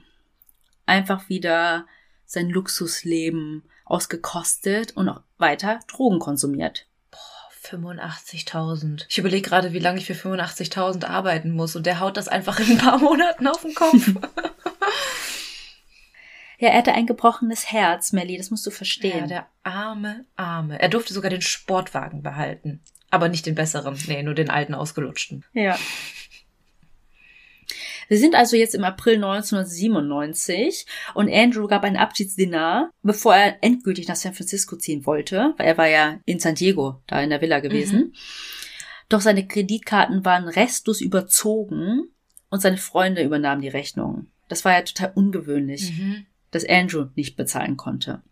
einfach wieder sein Luxusleben ausgekostet und auch weiter Drogen konsumiert. 85.000. Ich überlege gerade, wie lange ich für 85.000 arbeiten muss und der haut das einfach in ein paar Monaten auf den Kopf. Ja, er hatte ein gebrochenes Herz, Melly, das musst du ja, verstehen. der arme, arme. Er durfte sogar den Sportwagen behalten. Aber nicht den besseren. Nee, nur den alten ausgelutschten. Ja. Wir sind also jetzt im April 1997 und Andrew gab ein Abschiedsdinner, bevor er endgültig nach San Francisco ziehen wollte, weil er war ja in San Diego, da in der Villa gewesen. Doch seine Kreditkarten waren restlos überzogen und seine Freunde übernahmen die Rechnung. Das war ja total ungewöhnlich, Mhm. dass Andrew nicht bezahlen konnte.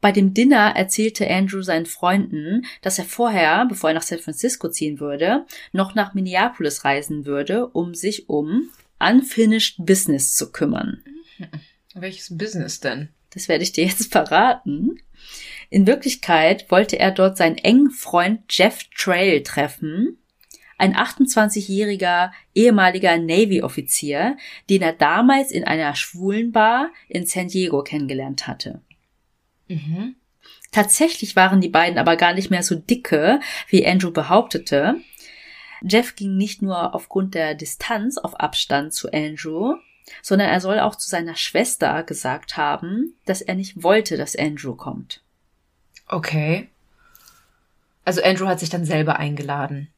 Bei dem Dinner erzählte Andrew seinen Freunden, dass er vorher, bevor er nach San Francisco ziehen würde, noch nach Minneapolis reisen würde, um sich um Unfinished Business zu kümmern. Welches Business denn? Das werde ich dir jetzt verraten. In Wirklichkeit wollte er dort seinen engen Freund Jeff Trail treffen, ein 28-jähriger ehemaliger Navy-Offizier, den er damals in einer schwulen Bar in San Diego kennengelernt hatte. Mhm. Tatsächlich waren die beiden aber gar nicht mehr so dicke, wie Andrew behauptete. Jeff ging nicht nur aufgrund der Distanz auf Abstand zu Andrew, sondern er soll auch zu seiner Schwester gesagt haben, dass er nicht wollte, dass Andrew kommt. Okay. Also Andrew hat sich dann selber eingeladen.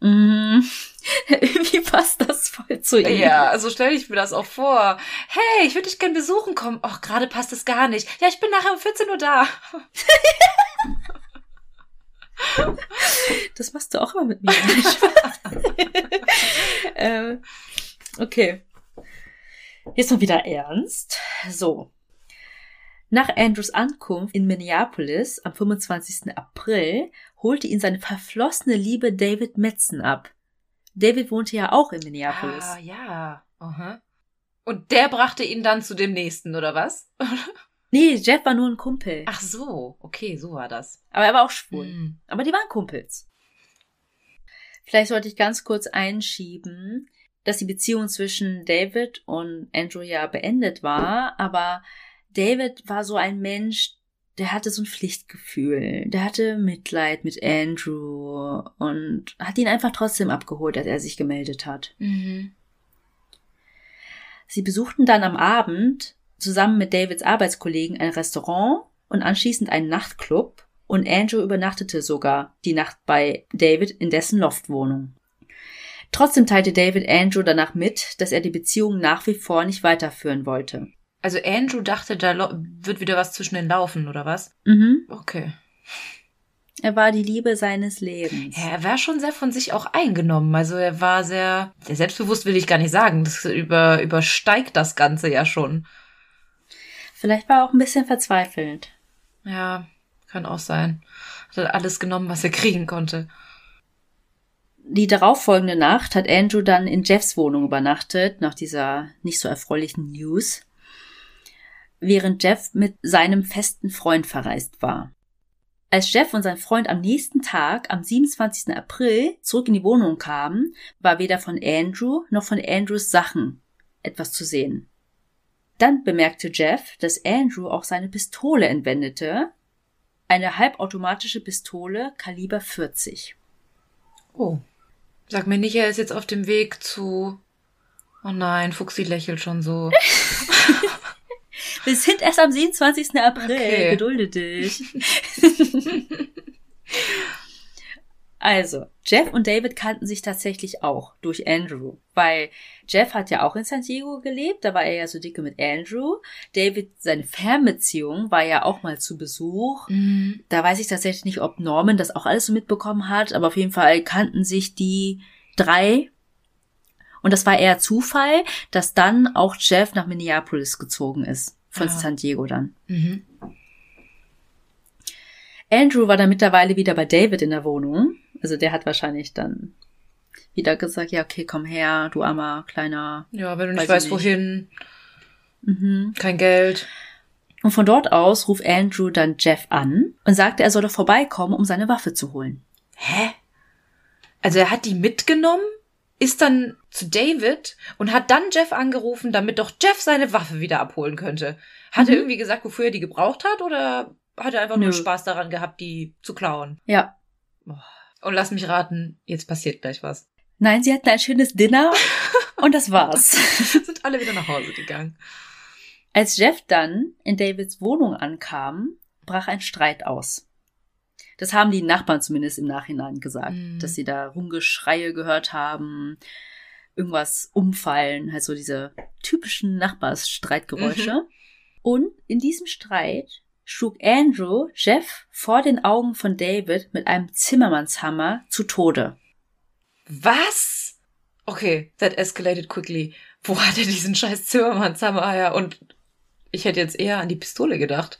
Mm, irgendwie passt das voll zu ihm. Ja, also stelle ich mir das auch vor. Hey, ich würde dich gern besuchen kommen. Och, gerade passt es gar nicht. Ja, ich bin nachher um 14 Uhr da. Das machst du auch immer mit mir. äh, okay. Jetzt mal wieder ernst. So. Nach Andrews Ankunft in Minneapolis am 25. April holte ihn seine verflossene Liebe David Metzen ab. David wohnte ja auch in Minneapolis. Ah, ja. Aha. Und der brachte ihn dann zu dem nächsten, oder was? Nee, Jeff war nur ein Kumpel. Ach so, okay, so war das. Aber er war auch schwul. Hm. Aber die waren Kumpels. Vielleicht sollte ich ganz kurz einschieben, dass die Beziehung zwischen David und Andrew ja beendet war, aber David war so ein Mensch, der hatte so ein Pflichtgefühl, der hatte Mitleid mit Andrew und hat ihn einfach trotzdem abgeholt, als er sich gemeldet hat. Mhm. Sie besuchten dann am Abend zusammen mit Davids Arbeitskollegen ein Restaurant und anschließend einen Nachtclub und Andrew übernachtete sogar die Nacht bei David in dessen Loftwohnung. Trotzdem teilte David Andrew danach mit, dass er die Beziehung nach wie vor nicht weiterführen wollte. Also Andrew dachte, da wird wieder was zwischen den laufen, oder was? Mhm. Okay. Er war die Liebe seines Lebens. Ja, er war schon sehr von sich auch eingenommen. Also er war sehr, sehr selbstbewusst will ich gar nicht sagen. Das über, übersteigt das Ganze ja schon. Vielleicht war er auch ein bisschen verzweifelt. Ja, kann auch sein. Hat alles genommen, was er kriegen konnte. Die darauffolgende Nacht hat Andrew dann in Jeffs Wohnung übernachtet, nach dieser nicht so erfreulichen News, während Jeff mit seinem festen Freund verreist war. Als Jeff und sein Freund am nächsten Tag, am 27. April, zurück in die Wohnung kamen, war weder von Andrew noch von Andrews Sachen etwas zu sehen. Dann bemerkte Jeff, dass Andrew auch seine Pistole entwendete, eine halbautomatische Pistole Kaliber 40. Oh. Sag mir nicht, er ist jetzt auf dem Weg zu. Oh nein, Fuchsi lächelt schon so. Wir sind erst am 27. April. Okay. Gedulde dich. also, Jeff und David kannten sich tatsächlich auch durch Andrew, weil Jeff hat ja auch in San Diego gelebt, da war er ja so dicke mit Andrew. David, seine Fernbeziehung war ja auch mal zu Besuch. Mhm. Da weiß ich tatsächlich nicht, ob Norman das auch alles so mitbekommen hat, aber auf jeden Fall kannten sich die drei. Und das war eher Zufall, dass dann auch Jeff nach Minneapolis gezogen ist. Von Ah. San Diego dann. Mhm. Andrew war dann mittlerweile wieder bei David in der Wohnung. Also der hat wahrscheinlich dann wieder gesagt, ja, okay, komm her, du armer, kleiner. Ja, wenn du nicht Weiß ich weißt, nicht. wohin, Mhm. kein Geld. Und von dort aus ruft Andrew dann Jeff an und sagte, er solle vorbeikommen, um seine Waffe zu holen. Hä? Also er hat die mitgenommen, ist dann zu David und hat dann Jeff angerufen, damit doch Jeff seine Waffe wieder abholen könnte. Hat er Mhm. irgendwie gesagt, wofür er die gebraucht hat oder hat er einfach Nö. nur Spaß daran gehabt, die zu klauen? Ja. Und lass mich raten, jetzt passiert gleich was. Nein, sie hatten ein schönes Dinner und das war's. Sind alle wieder nach Hause gegangen. Als Jeff dann in Davids Wohnung ankam, brach ein Streit aus. Das haben die Nachbarn zumindest im Nachhinein gesagt, Mhm. dass sie da Rumgeschreie gehört haben, irgendwas umfallen, halt so diese typischen Nachbarsstreitgeräusche. Und in diesem Streit schlug Andrew Jeff vor den Augen von David mit einem Zimmermannshammer zu Tode. Was? Okay, that escalated quickly. Wo hat er diesen scheiß Zimmermannshammer her? Und ich hätte jetzt eher an die Pistole gedacht.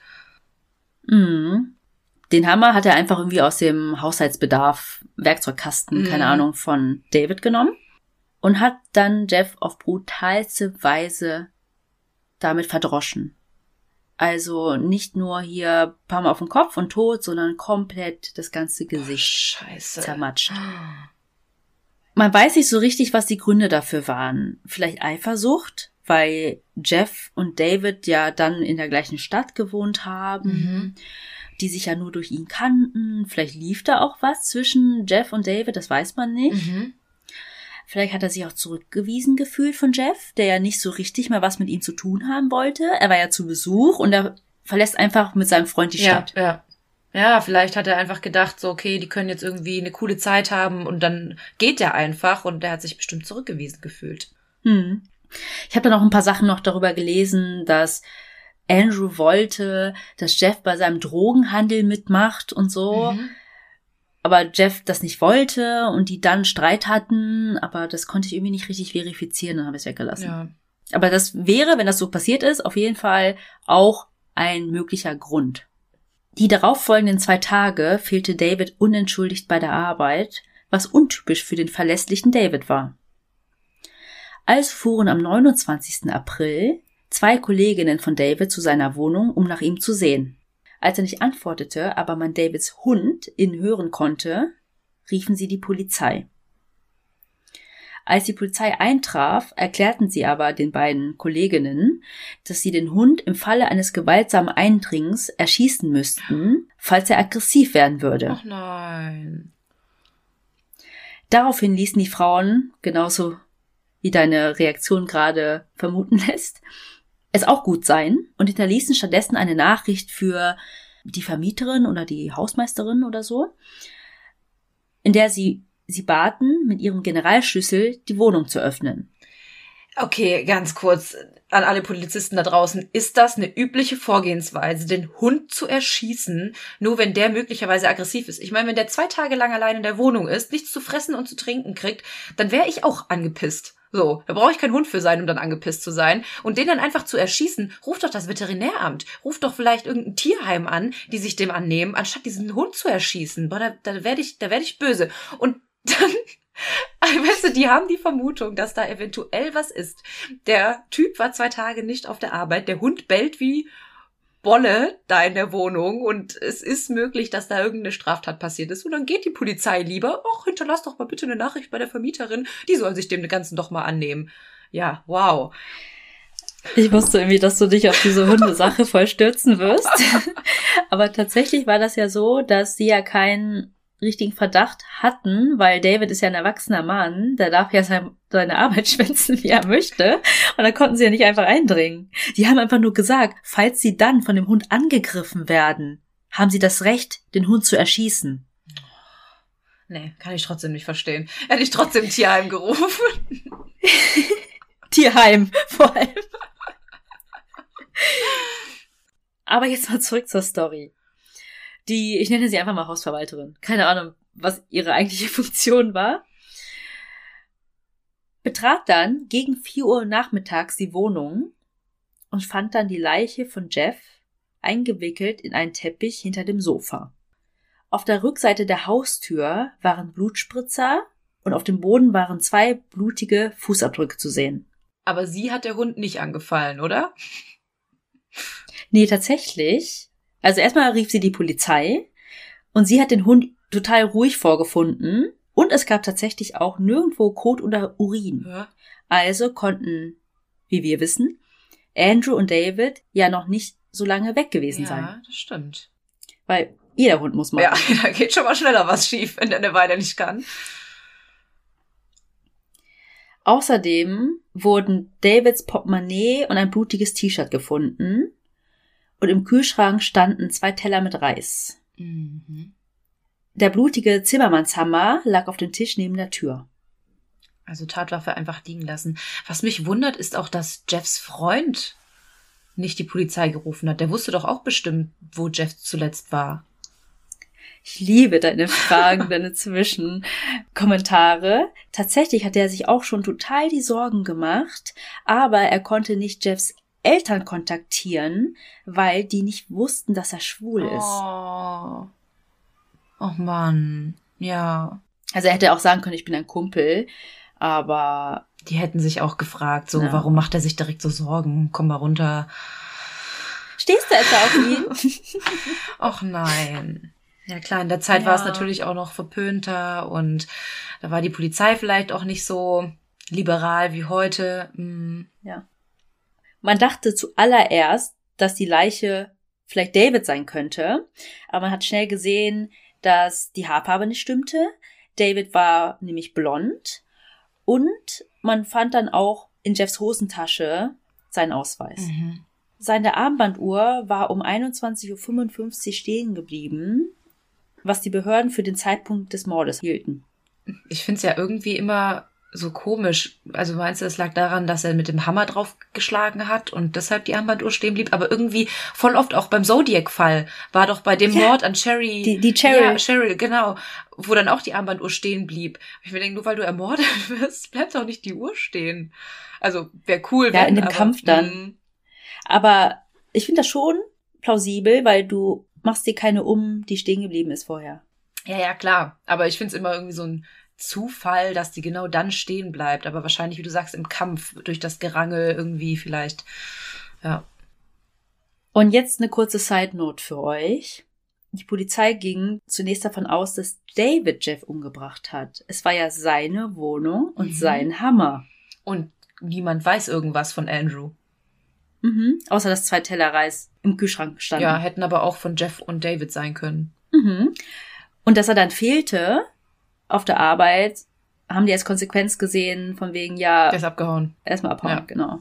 Mhm. Den Hammer hat er einfach irgendwie aus dem Haushaltsbedarf, Werkzeugkasten, Mhm. keine Ahnung, von David genommen und hat dann Jeff auf brutalste Weise damit verdroschen. Also nicht nur hier ein paar Mal auf den Kopf und tot, sondern komplett das ganze Gesicht Oh, zermatscht. Man weiß nicht so richtig, was die Gründe dafür waren. Vielleicht Eifersucht, weil Jeff und David ja dann in der gleichen Stadt gewohnt haben, Mhm. die sich ja nur durch ihn kannten. Vielleicht lief da auch was zwischen Jeff und David, das weiß man nicht. Mhm. Vielleicht hat er sich auch zurückgewiesen gefühlt von Jeff, der ja nicht so richtig mal was mit ihm zu tun haben wollte. Er war ja zu Besuch und er verlässt einfach mit seinem Freund die Stadt. Ja, ja. Ja, vielleicht hat er einfach gedacht, so, okay, die können jetzt irgendwie eine coole Zeit haben und dann geht er einfach und der hat sich bestimmt zurückgewiesen gefühlt. Hm. Ich habe dann auch ein paar Sachen noch darüber gelesen, dass Andrew wollte, dass Jeff bei seinem Drogenhandel mitmacht und so. Mhm. Aber Jeff das nicht wollte und die dann Streit hatten, aber das konnte ich irgendwie nicht richtig verifizieren, dann habe ich es weggelassen. Ja. Aber das wäre, wenn das so passiert ist, auf jeden Fall auch ein möglicher Grund. Die darauffolgenden zwei Tage fehlte David unentschuldigt bei der Arbeit, was untypisch für den verlässlichen David war. Also fuhren am 29. April zwei Kolleginnen von David zu seiner Wohnung, um nach ihm zu sehen. Als er nicht antwortete, aber man Davids Hund ihn hören konnte, riefen sie die Polizei. Als die Polizei eintraf, erklärten sie aber den beiden Kolleginnen, dass sie den Hund im Falle eines gewaltsamen Eindringens erschießen müssten, falls er aggressiv werden würde. Ach nein. Daraufhin ließen die Frauen, genauso wie deine Reaktion gerade vermuten lässt, es auch gut sein und hinterließen stattdessen eine Nachricht für die Vermieterin oder die Hausmeisterin oder so, in der sie sie baten, mit ihrem Generalschlüssel die Wohnung zu öffnen. Okay, ganz kurz an alle Polizisten da draußen. Ist das eine übliche Vorgehensweise, den Hund zu erschießen, nur wenn der möglicherweise aggressiv ist? Ich meine, wenn der zwei Tage lang allein in der Wohnung ist, nichts zu fressen und zu trinken kriegt, dann wäre ich auch angepisst. So, da brauche ich kein Hund für sein, um dann angepisst zu sein. Und den dann einfach zu erschießen, ruft doch das Veterinäramt. Ruft doch vielleicht irgendein Tierheim an, die sich dem annehmen, anstatt diesen Hund zu erschießen. Boah, da, da werde ich, da werde ich böse. Und dann, weißt du, die haben die Vermutung, dass da eventuell was ist. Der Typ war zwei Tage nicht auf der Arbeit, der Hund bellt wie Bolle da in der Wohnung und es ist möglich, dass da irgendeine Straftat passiert ist. Und dann geht die Polizei lieber, ach, hinterlass doch mal bitte eine Nachricht bei der Vermieterin, die soll sich dem Ganzen doch mal annehmen. Ja, wow. Ich wusste irgendwie, dass du dich auf diese Hundesache voll stürzen wirst. Aber tatsächlich war das ja so, dass sie ja keinen richtigen Verdacht hatten, weil David ist ja ein erwachsener Mann, der darf ja sein, seine Arbeit schwänzen, wie er möchte. Und da konnten sie ja nicht einfach eindringen. Die haben einfach nur gesagt, falls sie dann von dem Hund angegriffen werden, haben sie das Recht, den Hund zu erschießen. Nee, kann ich trotzdem nicht verstehen. Hätte ich trotzdem Tierheim gerufen. Tierheim, vor allem. Aber jetzt mal zurück zur Story die, ich nenne sie einfach mal Hausverwalterin. Keine Ahnung, was ihre eigentliche Funktion war. Betrat dann gegen vier Uhr nachmittags die Wohnung und fand dann die Leiche von Jeff eingewickelt in einen Teppich hinter dem Sofa. Auf der Rückseite der Haustür waren Blutspritzer und auf dem Boden waren zwei blutige Fußabdrücke zu sehen. Aber sie hat der Hund nicht angefallen, oder? Nee, tatsächlich also erstmal rief sie die Polizei und sie hat den Hund total ruhig vorgefunden und es gab tatsächlich auch nirgendwo Kot oder Urin. Ja. Also konnten, wie wir wissen, Andrew und David ja noch nicht so lange weg gewesen ja, sein. Ja, das stimmt. Weil jeder Hund muss mal. Ja, da geht schon mal schneller was schief, wenn der eine Weile nicht kann. Außerdem wurden Davids Portemonnaie und ein blutiges T-Shirt gefunden und im Kühlschrank standen zwei Teller mit Reis. Mhm. Der blutige Zimmermannshammer lag auf dem Tisch neben der Tür. Also Tatwaffe einfach liegen lassen. Was mich wundert, ist auch, dass Jeffs Freund nicht die Polizei gerufen hat. Der wusste doch auch bestimmt, wo Jeff zuletzt war. Ich liebe deine Fragen, deine Zwischenkommentare. Tatsächlich hat er sich auch schon total die Sorgen gemacht, aber er konnte nicht Jeffs Eltern kontaktieren, weil die nicht wussten, dass er schwul ist. Oh, oh Mann, ja. Also er hätte auch sagen können, ich bin ein Kumpel, aber die hätten sich auch gefragt, so ja. warum macht er sich direkt so Sorgen? Komm mal runter. Stehst du etwa auf ihn? Och nein. Ja klar, in der Zeit ja. war es natürlich auch noch verpönter und da war die Polizei vielleicht auch nicht so liberal wie heute. Hm. Ja. Man dachte zuallererst, dass die Leiche vielleicht David sein könnte, aber man hat schnell gesehen, dass die Haarfarbe nicht stimmte. David war nämlich blond Und man fand dann auch in Jeffs Hosentasche seinen Ausweis. Mhm. Seine Armbanduhr war um 21.55 Uhr stehen geblieben, was die Behörden für den Zeitpunkt des Mordes hielten. Ich find's ja irgendwie immer so komisch. Also meinst du, es lag daran, dass er mit dem Hammer draufgeschlagen hat und deshalb die Armbanduhr stehen blieb? Aber irgendwie voll oft auch beim Zodiac-Fall war doch bei dem Ja, Mord an Sherry. die- die Cheryl. Ja, Cheryl, genau. Wo dann auch die Armbanduhr stehen blieb. Ich mir denke, nur weil du ermordet wirst, bleibt doch nicht die Uhr stehen. Also wäre cool, Ja, wenn, in dem aber, Kampf dann. mm, Aber ich finde das schon plausibel, weil du machst dir keine um, die stehen geblieben ist vorher. Ja, ja, klar. Aber ich find's immer irgendwie so ein Zufall, dass die genau dann stehen bleibt. Aber wahrscheinlich, wie du sagst, im Kampf, durch das Gerangel irgendwie vielleicht. Ja. Und jetzt eine kurze Side Note für euch. Die Polizei ging zunächst davon aus, dass David Jeff umgebracht hat. Es war ja seine Wohnung und Mhm. sein Hammer. Und niemand weiß irgendwas von Andrew. Mhm. Außer dass zwei Teller Reis im Kühlschrank standen. Ja, hätten aber auch von Jeff und David sein können. Mhm. Und dass er dann fehlte auf der Arbeit, haben die als Konsequenz gesehen, von wegen, ja, Der ist abgehauen. erstmal abhauen, Ja. genau.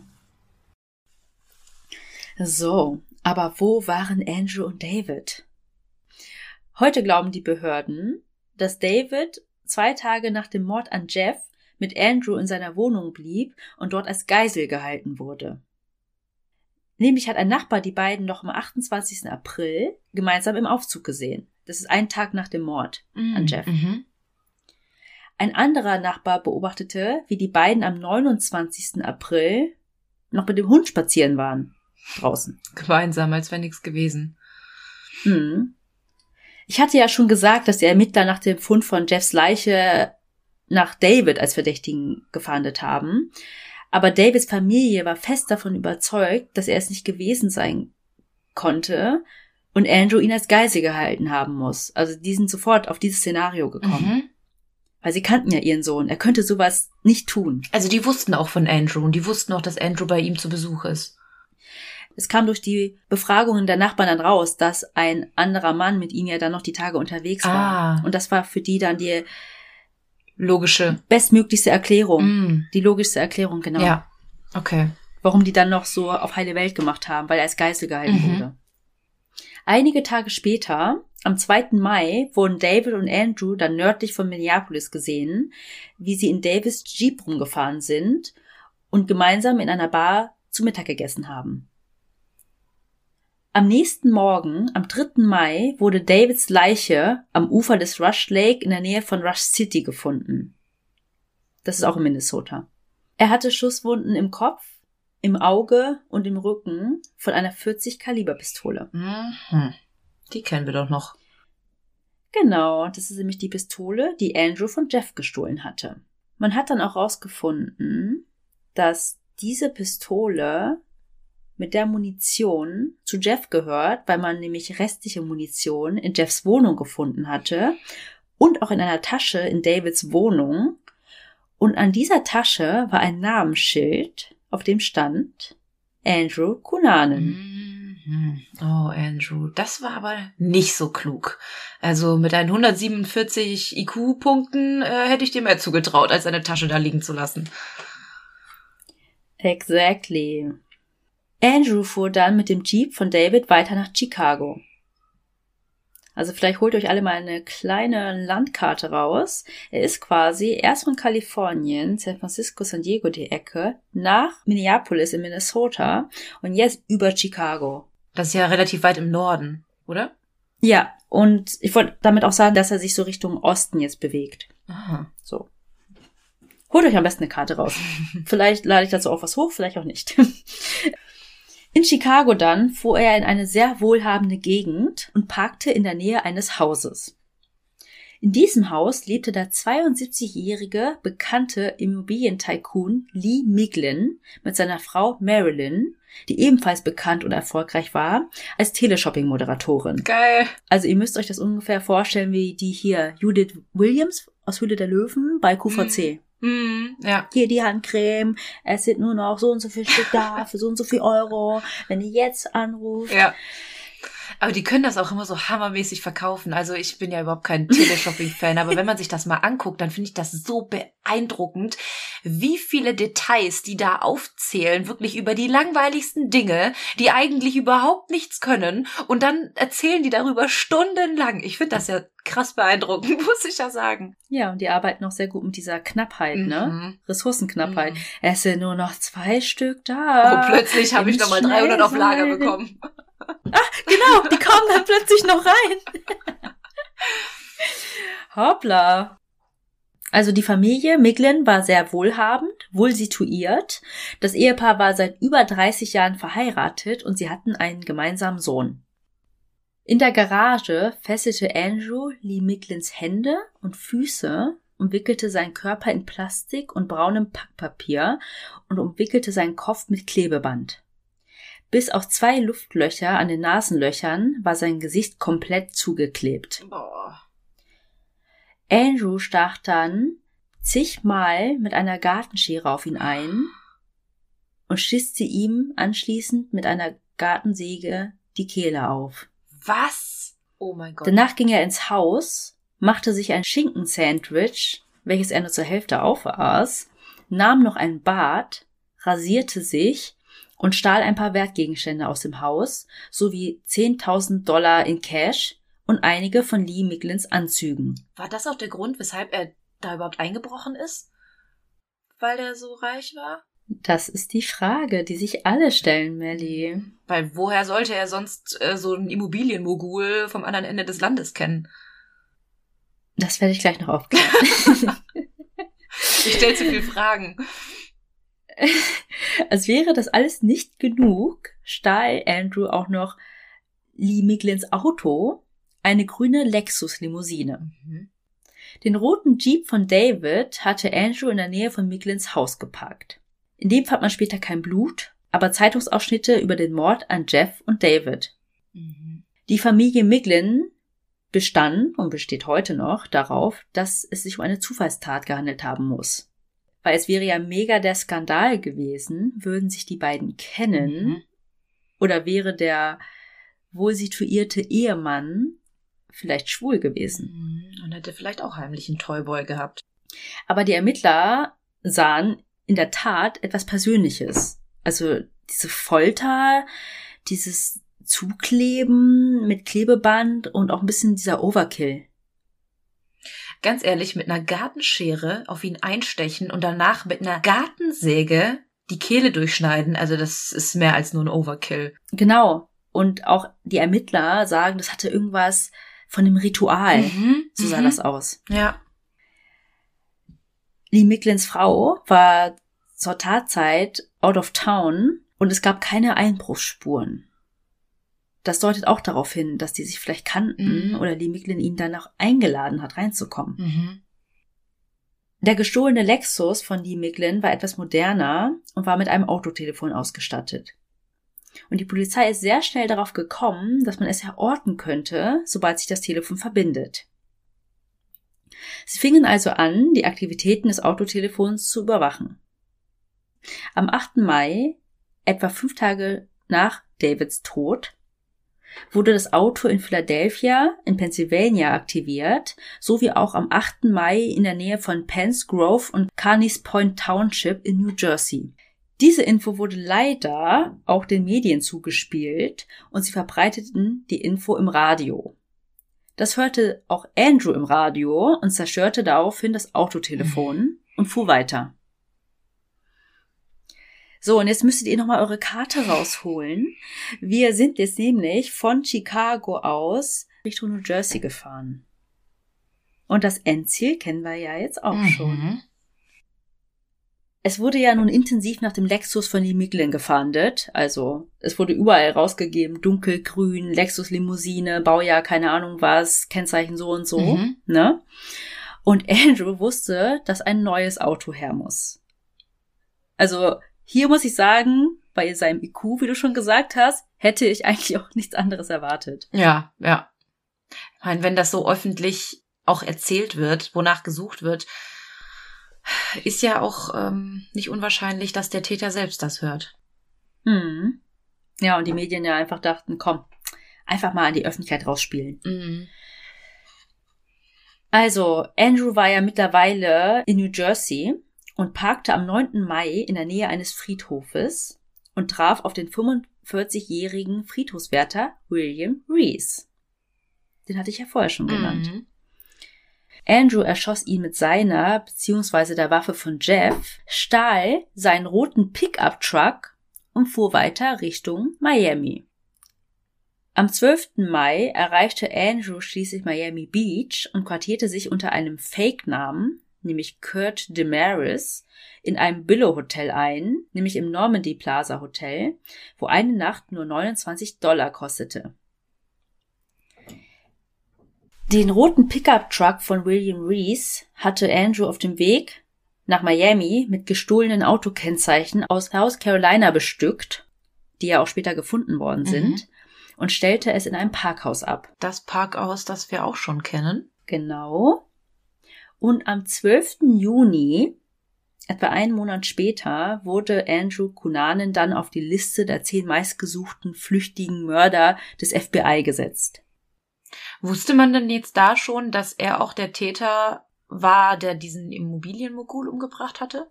So, aber wo waren Andrew und David? Heute glauben die Behörden, dass David zwei Tage nach dem Mord an Jeff mit Andrew in seiner Wohnung blieb und dort als Geisel gehalten wurde. Nämlich hat ein Nachbar die beiden noch am 28. April gemeinsam im Aufzug gesehen. Das ist ein Tag nach dem Mord an Jeff. Mhm. Ein anderer Nachbar beobachtete, wie die beiden am 29. April noch mit dem Hund spazieren waren. Draußen. Gemeinsam, als wäre nichts gewesen. Hm. Ich hatte ja schon gesagt, dass die Ermittler nach dem Fund von Jeffs Leiche nach David als Verdächtigen gefahndet haben. Aber Davids Familie war fest davon überzeugt, dass er es nicht gewesen sein konnte und Andrew ihn als Geisel gehalten haben muss. Also die sind sofort auf dieses Szenario gekommen. Mhm. Weil sie kannten ja ihren Sohn. Er könnte sowas nicht tun. Also die wussten auch von Andrew und die wussten auch, dass Andrew bei ihm zu Besuch ist. Es kam durch die Befragungen der Nachbarn dann raus, dass ein anderer Mann mit ihm ja dann noch die Tage unterwegs war. Ah. Und das war für die dann die Logische. bestmöglichste Erklärung. Mm. Die logischste Erklärung, genau. Ja. Okay. Warum die dann noch so auf heile Welt gemacht haben, weil er als Geisel gehalten Mhm. wurde. Einige Tage später, am 2. Mai, wurden David und Andrew dann nördlich von Minneapolis gesehen, wie sie in Davis Jeep rumgefahren sind und gemeinsam in einer Bar zu Mittag gegessen haben. Am nächsten Morgen, am 3. Mai, wurde Davids Leiche am Ufer des Rush Lake in der Nähe von Rush City gefunden. Das ist auch in Minnesota. Er hatte Schusswunden im Kopf, im Auge und im Rücken von einer 40 Kaliber Pistole. Mhm. Die kennen wir doch noch. Genau, das ist nämlich die Pistole, die Andrew von Jeff gestohlen hatte. Man hat dann auch herausgefunden, dass diese Pistole mit der Munition zu Jeff gehört, weil man nämlich restliche Munition in Jeffs Wohnung gefunden hatte und auch in einer Tasche in Davids Wohnung. Und an dieser Tasche war ein Namensschild, auf dem stand Andrew Cunanan. Mhm. Oh, Andrew, das war aber nicht so klug. Also mit deinen 147 IQ-Punkten äh, hätte ich dir mehr zugetraut, als deine Tasche da liegen zu lassen. Exactly. Andrew fuhr dann mit dem Jeep von David weiter nach Chicago. Also vielleicht holt euch alle mal eine kleine Landkarte raus. Er ist quasi erst von Kalifornien, San Francisco, San Diego die Ecke, nach Minneapolis in Minnesota und jetzt über Chicago. Das ist ja relativ weit im Norden, oder? Ja, und ich wollte damit auch sagen, dass er sich so Richtung Osten jetzt bewegt. Aha. So. Holt euch am besten eine Karte raus. vielleicht lade ich dazu auch was hoch, vielleicht auch nicht. In Chicago dann fuhr er in eine sehr wohlhabende Gegend und parkte in der Nähe eines Hauses. In diesem Haus lebte der 72-jährige bekannte Immobilientycoon Lee Miglin mit seiner Frau Marilyn, die ebenfalls bekannt und erfolgreich war, als Teleshopping-Moderatorin. Geil. Also ihr müsst euch das ungefähr vorstellen wie die hier Judith Williams aus Höhle der Löwen bei QVC. Mhm. Ja. Hier die Handcreme, es sind nur noch so und so viel Stück da für so und so viel Euro. Wenn ihr jetzt anruft, Ja. Aber die können das auch immer so hammermäßig verkaufen. Also ich bin ja überhaupt kein Teleshopping-Fan, aber wenn man sich das mal anguckt, dann finde ich das so beeindruckend, wie viele Details die da aufzählen, wirklich über die langweiligsten Dinge, die eigentlich überhaupt nichts können. Und dann erzählen die darüber stundenlang. Ich finde das ja krass beeindruckend, muss ich ja sagen. Ja, und die arbeiten auch sehr gut mit dieser Knappheit, ne? mhm. ne? Ressourcenknappheit. Mhm. Es sind nur noch zwei Stück da. Und plötzlich habe ich nochmal 300 auf Lager bekommen. Ah, genau, die kommen dann plötzlich noch rein. Hoppla. Also die Familie Miglin war sehr wohlhabend, wohl situiert. Das Ehepaar war seit über 30 Jahren verheiratet und sie hatten einen gemeinsamen Sohn. In der Garage fesselte Andrew Lee Miglins Hände und Füße, umwickelte seinen Körper in Plastik und braunem Packpapier und umwickelte seinen Kopf mit Klebeband. Bis auf zwei Luftlöcher an den Nasenlöchern war sein Gesicht komplett zugeklebt. Boah. Andrew stach dann zigmal mit einer Gartenschere auf ihn ein und schiste ihm anschließend mit einer Gartensäge die Kehle auf. Was? Oh mein Gott. Danach ging er ins Haus, machte sich ein Schinkensandwich, welches er nur zur Hälfte aufaß, nahm noch ein Bad, rasierte sich und stahl ein paar Wertgegenstände aus dem Haus sowie 10.000 Dollar in Cash und einige von Lee Miglins Anzügen. War das auch der Grund, weshalb er da überhaupt eingebrochen ist? Weil er so reich war? Das ist die Frage, die sich alle stellen, Melly. Weil woher sollte er sonst äh, so einen Immobilienmogul vom anderen Ende des Landes kennen? Das werde ich gleich noch aufklären. ich stelle zu viele Fragen. Als wäre das alles nicht genug, stahl Andrew auch noch Lee Miglins Auto, eine grüne Lexus-Limousine. Mhm. Den roten Jeep von David hatte Andrew in der Nähe von Miglins Haus geparkt. In dem fand man später kein Blut, aber Zeitungsausschnitte über den Mord an Jeff und David. Mhm. Die Familie Miglin bestand und besteht heute noch darauf, dass es sich um eine Zufallstat gehandelt haben muss weil es wäre ja mega der Skandal gewesen, würden sich die beiden kennen mhm. oder wäre der wohl situierte Ehemann vielleicht schwul gewesen. Mhm. Und hätte vielleicht auch heimlich einen Toyboy gehabt. Aber die Ermittler sahen in der Tat etwas Persönliches. Also diese Folter, dieses Zukleben mit Klebeband und auch ein bisschen dieser Overkill ganz ehrlich, mit einer Gartenschere auf ihn einstechen und danach mit einer Gartensäge die Kehle durchschneiden, also das ist mehr als nur ein Overkill. Genau. Und auch die Ermittler sagen, das hatte irgendwas von dem Ritual. Mhm, so sah mhm. das aus. Ja. Lee Micklins Frau war zur Tatzeit out of town und es gab keine Einbruchsspuren das deutet auch darauf hin, dass die sich vielleicht kannten mhm. oder Lee Miglin ihn dann auch eingeladen hat, reinzukommen. Mhm. Der gestohlene Lexus von Lee Miglin war etwas moderner und war mit einem Autotelefon ausgestattet. Und die Polizei ist sehr schnell darauf gekommen, dass man es erorten könnte, sobald sich das Telefon verbindet. Sie fingen also an, die Aktivitäten des Autotelefons zu überwachen. Am 8. Mai, etwa fünf Tage nach Davids Tod, wurde das Auto in Philadelphia in Pennsylvania aktiviert, sowie auch am 8. Mai in der Nähe von Pence Grove und Carneys Point Township in New Jersey. Diese Info wurde leider auch den Medien zugespielt und sie verbreiteten die Info im Radio. Das hörte auch Andrew im Radio und zerstörte daraufhin das Autotelefon und fuhr weiter. So, und jetzt müsstet ihr nochmal eure Karte rausholen. Wir sind jetzt nämlich von Chicago aus Richtung New Jersey gefahren. Und das Endziel kennen wir ja jetzt auch mhm. schon. Es wurde ja nun intensiv nach dem Lexus von Lee Miglin gefahndet. Also es wurde überall rausgegeben, dunkelgrün, Lexus Limousine, Baujahr, keine Ahnung was, Kennzeichen so und so. Mhm. Ne? Und Andrew wusste, dass ein neues Auto her muss. Also hier muss ich sagen, bei seinem IQ, wie du schon gesagt hast, hätte ich eigentlich auch nichts anderes erwartet. Ja, ja. Ich meine, wenn das so öffentlich auch erzählt wird, wonach gesucht wird, ist ja auch ähm, nicht unwahrscheinlich, dass der Täter selbst das hört. Hm. Ja, und die Medien ja einfach dachten, komm, einfach mal an die Öffentlichkeit rausspielen. Mhm. Also, Andrew war ja mittlerweile in New Jersey und parkte am 9. Mai in der Nähe eines Friedhofes und traf auf den 45-jährigen Friedhofswärter William Reese. Den hatte ich ja vorher schon genannt. Mhm. Andrew erschoss ihn mit seiner beziehungsweise der Waffe von Jeff, stahl seinen roten Pickup-Truck und fuhr weiter Richtung Miami. Am 12. Mai erreichte Andrew schließlich Miami Beach und quartierte sich unter einem Fake-Namen, nämlich Kurt Demaris, in einem Billow-Hotel ein, nämlich im Normandy Plaza Hotel, wo eine Nacht nur 29 Dollar kostete. Den roten Pickup-Truck von William Reese hatte Andrew auf dem Weg nach Miami mit gestohlenen Autokennzeichen aus South Carolina bestückt, die ja auch später gefunden worden sind, und stellte es in einem Parkhaus ab. Das Parkhaus, das wir auch schon kennen. Genau. Und am 12. Juni, etwa einen Monat später, wurde Andrew Cunanan dann auf die Liste der zehn meistgesuchten flüchtigen Mörder des FBI gesetzt. Wusste man denn jetzt da schon, dass er auch der Täter war, der diesen Immobilienmogul umgebracht hatte?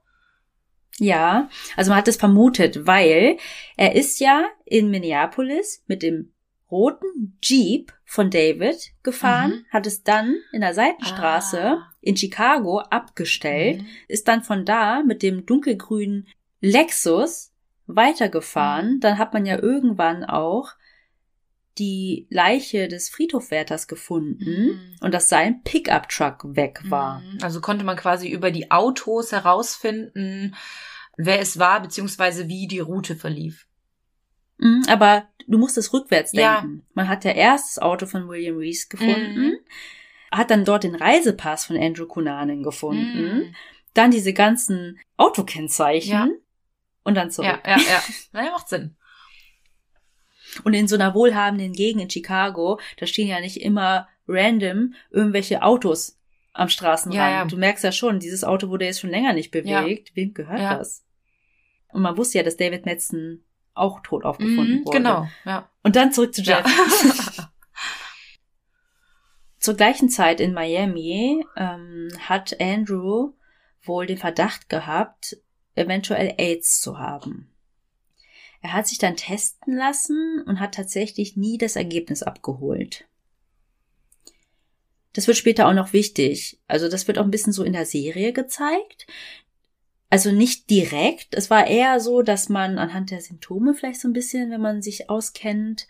Ja, also man hat es vermutet, weil er ist ja in Minneapolis mit dem roten Jeep von David gefahren, Mhm. hat es dann in der Seitenstraße Ah. in Chicago abgestellt, Mhm. ist dann von da mit dem dunkelgrünen Lexus weitergefahren. Mhm. Dann hat man ja irgendwann auch die Leiche des Friedhofwärters gefunden Mhm. und dass sein Pickup-Truck weg war. Mhm. Also konnte man quasi über die Autos herausfinden, wer es war, beziehungsweise wie die Route verlief. Mhm, aber du musst es rückwärts Ja. denken. Man hat ja erst das Auto von William Reese gefunden, Mhm. hat dann dort den Reisepass von Andrew Cunanan gefunden, Mhm. dann diese ganzen Autokennzeichen Ja. und dann zurück. Ja, ja, ja. Naja, macht Sinn. Und in so einer wohlhabenden Gegend in Chicago, da stehen ja nicht immer random irgendwelche Autos am Straßenrand. Ja, ja. Du merkst ja schon, dieses Auto wurde jetzt schon länger nicht bewegt. Wem gehört Ja. das? Und man wusste ja, dass David Metzen auch tot aufgefunden Mhm, wurde. genau, ja. Und dann zurück zu Jeff. ja. Zur gleichen Zeit in Miami ähm, hat Andrew wohl den Verdacht gehabt, eventuell AIDS zu haben. Er hat sich dann testen lassen und hat tatsächlich nie das Ergebnis abgeholt. Das wird später auch noch wichtig. Also das wird auch ein bisschen so in der Serie gezeigt. Also nicht direkt. Es war eher so, dass man anhand der Symptome vielleicht so ein bisschen, wenn man sich auskennt,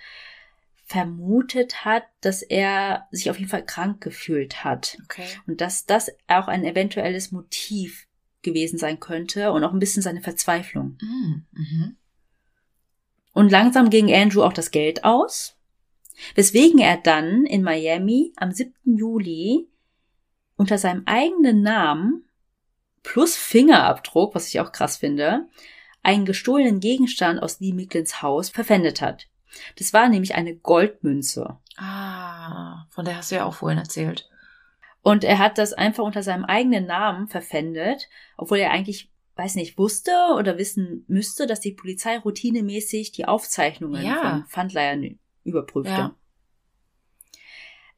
vermutet hat, dass er sich auf jeden Fall krank gefühlt hat. Okay. Und dass das auch ein eventuelles Motiv gewesen sein könnte und auch ein bisschen seine Verzweiflung. Mhm. Mhm. Und langsam ging Andrew auch das Geld aus, weswegen er dann in Miami am 7. Juli unter seinem eigenen Namen plus Fingerabdruck, was ich auch krass finde, einen gestohlenen Gegenstand aus Lee Micklins Haus verpfändet hat. Das war nämlich eine Goldmünze. Ah, von der hast du ja auch vorhin erzählt. Und er hat das einfach unter seinem eigenen Namen verpfändet, obwohl er eigentlich, weiß nicht, wusste oder wissen müsste, dass die Polizei routinemäßig die Aufzeichnungen Ja. von Pfandleihern überprüfte. Ja.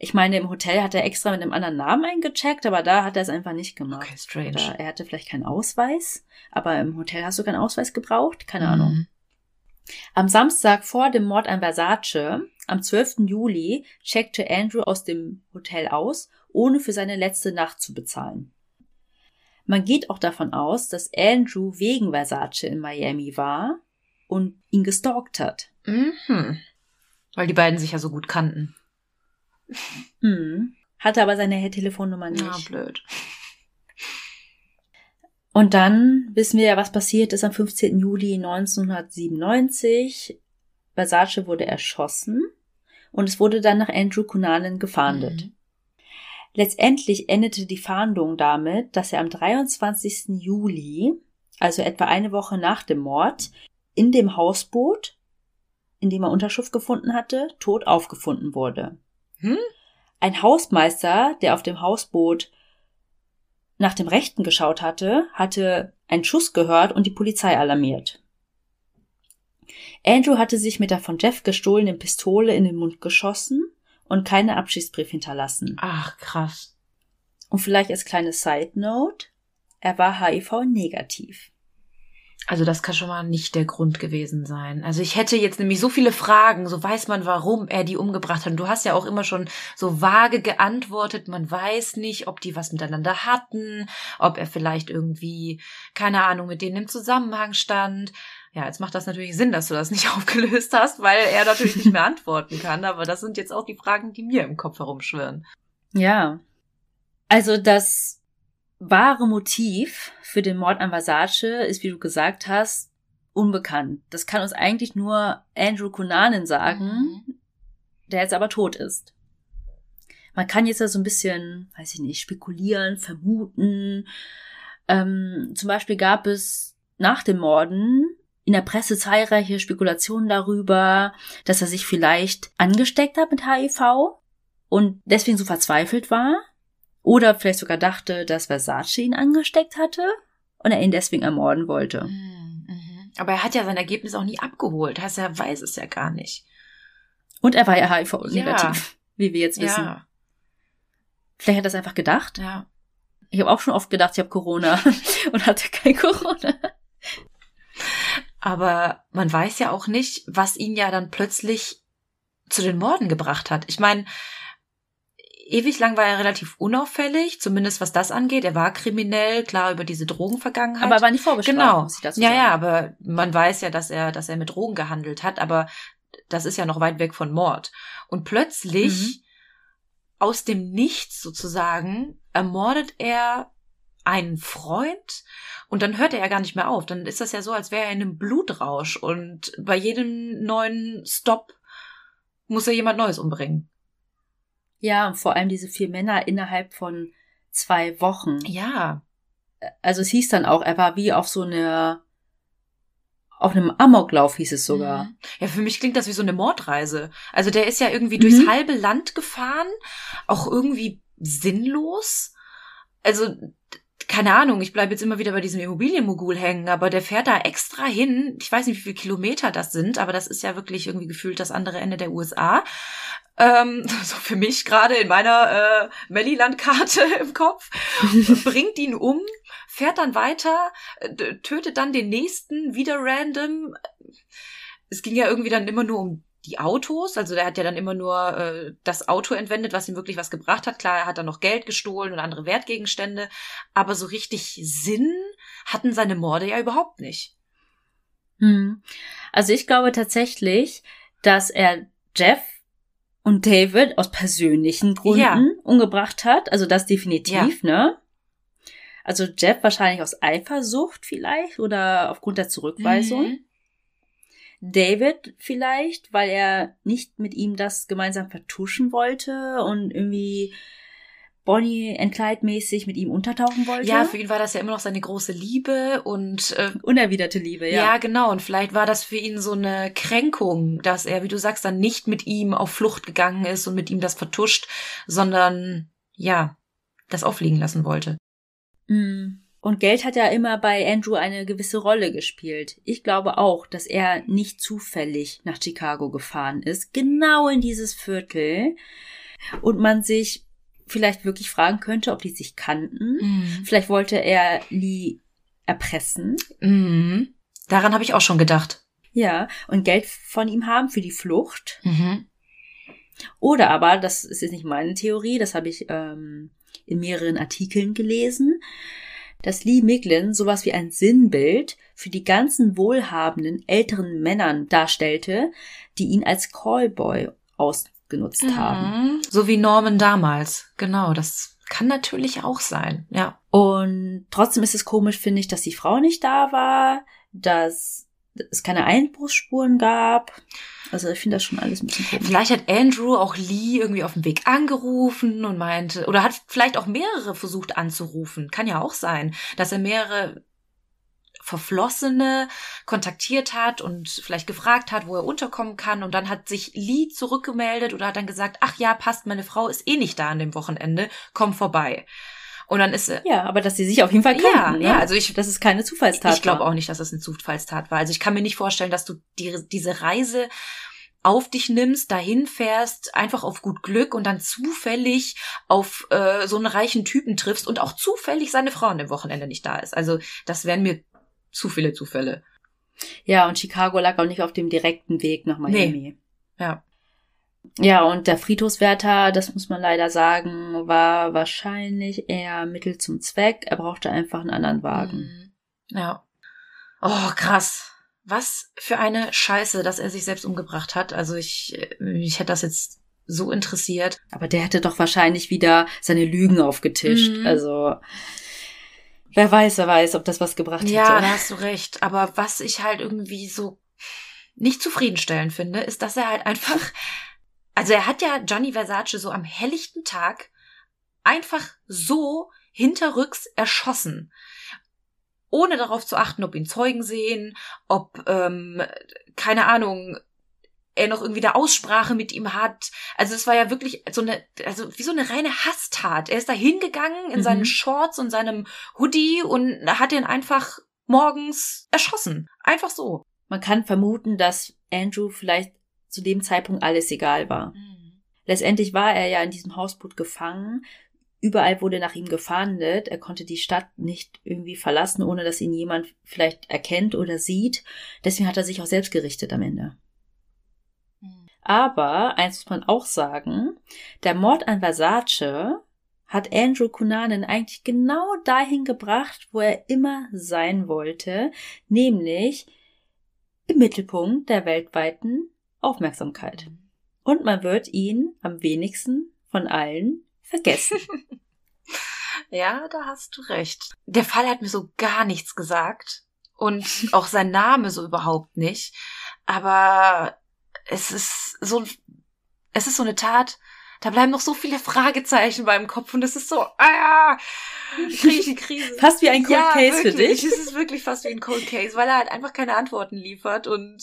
Ich meine, im Hotel hat er extra mit einem anderen Namen eingecheckt, aber da hat er es einfach nicht gemacht. Okay, strange. Oder er hatte vielleicht keinen Ausweis, aber im Hotel hast du keinen Ausweis gebraucht? Keine Ahnung. Mhm. Am Samstag vor dem Mord an Versace, am 12. Juli, checkte Andrew aus dem Hotel aus, ohne für seine letzte Nacht zu bezahlen. Man geht auch davon aus, dass Andrew wegen Versace in Miami war und ihn gestalkt hat. Mhm. Weil die beiden sich ja so gut kannten. Hm. Hatte aber seine Telefonnummer nicht. Ja, blöd. Und dann wissen wir ja, was passiert ist am 15. Juli 1997. Versace wurde erschossen und es wurde dann nach Andrew Cunanan gefahndet. Mhm. Letztendlich endete die Fahndung damit, dass er am 23. Juli, also etwa eine Woche nach dem Mord, in dem Hausboot, in dem er Unterschrift gefunden hatte, tot aufgefunden wurde. Hm? Ein Hausmeister, der auf dem Hausboot nach dem Rechten geschaut hatte, hatte einen Schuss gehört und die Polizei alarmiert. Andrew hatte sich mit der von Jeff gestohlenen Pistole in den Mund geschossen und keinen Abschiedsbrief hinterlassen. Ach, krass. Und vielleicht als kleine Side Note, er war HIV-negativ. Also das kann schon mal nicht der Grund gewesen sein. Also ich hätte jetzt nämlich so viele Fragen, so weiß man, warum er die umgebracht hat. Und du hast ja auch immer schon so vage geantwortet, man weiß nicht, ob die was miteinander hatten, ob er vielleicht irgendwie, keine Ahnung, mit denen im Zusammenhang stand. Ja, jetzt macht das natürlich Sinn, dass du das nicht aufgelöst hast, weil er natürlich nicht mehr antworten kann. Aber das sind jetzt auch die Fragen, die mir im Kopf herumschwirren. Ja. Also das wahre Motiv für den Mord an Versace ist, wie du gesagt hast, unbekannt. Das kann uns eigentlich nur Andrew Cunanan sagen, mhm. der jetzt aber tot ist. Man kann jetzt ja so ein bisschen, weiß ich nicht, spekulieren, vermuten. Ähm, zum Beispiel gab es nach dem Morden in der Presse zahlreiche Spekulationen darüber, dass er sich vielleicht angesteckt hat mit HIV und deswegen so verzweifelt war. Oder vielleicht sogar dachte, dass Versace ihn angesteckt hatte und er ihn deswegen ermorden wollte. Mhm, mhm. Aber er hat ja sein Ergebnis auch nie abgeholt. Heißt, er weiß es ja gar nicht. Und er war ja HIV-negativ, ja. wie wir jetzt wissen. Ja. Vielleicht hat er es einfach gedacht. Ja. Ich habe auch schon oft gedacht, ich habe Corona und hatte kein Corona. Aber man weiß ja auch nicht, was ihn ja dann plötzlich zu den Morden gebracht hat. Ich meine, ewig lang war er relativ unauffällig, zumindest was das angeht. Er war kriminell, klar über diese Drogenvergangenheit. Aber er war nicht vorgestraft. Genau. ja, sagen. ja, aber man weiß ja, dass er, dass er mit Drogen gehandelt hat, aber das ist ja noch weit weg von Mord. Und plötzlich, mhm. aus dem Nichts sozusagen, ermordet er einen Freund und dann hört er ja gar nicht mehr auf. Dann ist das ja so, als wäre er in einem Blutrausch und bei jedem neuen Stop muss er jemand Neues umbringen. Ja, und vor allem diese vier Männer innerhalb von zwei Wochen. Ja. Also es hieß dann auch, er war wie auf so eine auf einem Amoklauf hieß es sogar. Mhm. Ja, für mich klingt das wie so eine Mordreise. Also der ist ja irgendwie mhm. durchs halbe Land gefahren, auch irgendwie sinnlos. Also keine Ahnung, ich bleibe jetzt immer wieder bei diesem Immobilienmogul hängen, aber der fährt da extra hin. Ich weiß nicht, wie viele Kilometer das sind, aber das ist ja wirklich irgendwie gefühlt das andere Ende der USA. Ähm, so für mich gerade in meiner äh, Melliland-Karte im Kopf, bringt ihn um, fährt dann weiter, tötet dann den nächsten wieder random. Es ging ja irgendwie dann immer nur um die Autos, also der hat ja dann immer nur äh, das Auto entwendet, was ihm wirklich was gebracht hat. Klar, er hat dann noch Geld gestohlen und andere Wertgegenstände, aber so richtig Sinn hatten seine Morde ja überhaupt nicht. Hm. Also ich glaube tatsächlich, dass er Jeff und David aus persönlichen Gründen ja. umgebracht hat. Also das definitiv, ja. ne? Also Jeff wahrscheinlich aus Eifersucht vielleicht oder aufgrund der Zurückweisung. Mhm. David vielleicht, weil er nicht mit ihm das gemeinsam vertuschen wollte und irgendwie Bonnie and Clyde mäßig mit ihm untertauchen wollte. Ja, für ihn war das ja immer noch seine große Liebe und äh, unerwiderte Liebe, ja. Ja, genau. Und vielleicht war das für ihn so eine Kränkung, dass er, wie du sagst, dann nicht mit ihm auf Flucht gegangen ist und mit ihm das vertuscht, sondern ja, das aufliegen lassen wollte. Mm. Und Geld hat ja immer bei Andrew eine gewisse Rolle gespielt. Ich glaube auch, dass er nicht zufällig nach Chicago gefahren ist, genau in dieses Viertel, und man sich vielleicht wirklich fragen könnte, ob die sich kannten. Mhm. Vielleicht wollte er Lee erpressen. Mhm. Daran habe ich auch schon gedacht. Ja, und Geld von ihm haben für die Flucht. Mhm. Oder aber, das ist jetzt nicht meine Theorie, das habe ich ähm, in mehreren Artikeln gelesen, dass Lee Miglin sowas wie ein Sinnbild für die ganzen wohlhabenden älteren Männern darstellte, die ihn als Callboy ausgenutzt mhm. haben. So wie Norman damals. Genau, das kann natürlich auch sein, ja. Und trotzdem ist es komisch, finde ich, dass die Frau nicht da war, dass es keine Einbruchsspuren gab. Also ich finde das schon alles ein bisschen komisch. Vielleicht hat Andrew auch Lee irgendwie auf dem Weg angerufen und meinte, oder hat vielleicht auch mehrere versucht anzurufen. Kann ja auch sein, dass er mehrere Verflossene kontaktiert hat und vielleicht gefragt hat, wo er unterkommen kann. Und dann hat sich Lee zurückgemeldet oder hat dann gesagt, ach ja, passt, meine Frau ist eh nicht da an dem Wochenende, komm vorbei. Und dann ist sie. Ja, aber dass sie sich auf jeden Fall kannten. Ja, ne? ja, also ich, das ist keine Zufallstat. ich glaube war. auch nicht, dass es eine Zufallstat war. Also ich kann mir nicht vorstellen, dass du die, diese Reise auf dich nimmst, dahin fährst, einfach auf gut Glück und dann zufällig auf äh, so einen reichen Typen triffst und auch zufällig seine Frau an dem Wochenende nicht da ist. Also das wären mir zu viele Zufälle. Ja, und Chicago lag auch nicht auf dem direkten Weg nach Miami. Nee. Ja. Ja, und der Friedhofswärter, das muss man leider sagen, war wahrscheinlich eher Mittel zum Zweck. Er brauchte einfach einen anderen Wagen. Mhm. Ja. Oh, krass. Was für eine Scheiße, dass er sich selbst umgebracht hat. Also ich, ich hätte das jetzt so interessiert. Aber der hätte doch wahrscheinlich wieder seine Lügen aufgetischt. Mhm. Also, wer weiß, wer weiß, ob das was gebracht hätte. Ja, da hast du recht. Aber was ich halt irgendwie so nicht zufriedenstellend finde, ist, dass er halt einfach, also er hat ja Gianni Versace so am helllichten Tag einfach so hinterrücks erschossen. Ohne darauf zu achten, ob ihn Zeugen sehen, ob, ähm, keine Ahnung, er noch irgendwie eine Aussprache mit ihm hat. Also es war ja wirklich so eine, also wie so eine reine Hasstat. Er ist da hingegangen in Mhm. seinen Shorts und seinem Hoodie und hat ihn einfach morgens erschossen. Einfach so. Man kann vermuten, dass Andrew vielleicht zu dem Zeitpunkt alles egal war. Letztendlich war er ja in diesem Hausboot gefangen. Überall wurde nach ihm gefahndet. Er konnte die Stadt nicht irgendwie verlassen, ohne dass ihn jemand vielleicht erkennt oder sieht. Deswegen hat er sich auch selbst gerichtet am Ende. Aber, eins muss man auch sagen, der Mord an Versace hat Andrew Cunanan eigentlich genau dahin gebracht, wo er immer sein wollte, nämlich im Mittelpunkt der weltweiten Aufmerksamkeit. Und man wird ihn am wenigsten von allen vergessen. Ja, da hast du recht. Der Fall hat mir so gar nichts gesagt und auch sein Name so überhaupt nicht. Aber es ist so, ein- es ist so eine Tat, da bleiben noch so viele Fragezeichen beim Kopf und es ist so, ah, kriege ich die Krise. Fast wie ein Cold ja, Case für wirklich. dich. Es ist wirklich fast wie ein Cold Case, weil er halt einfach keine Antworten liefert und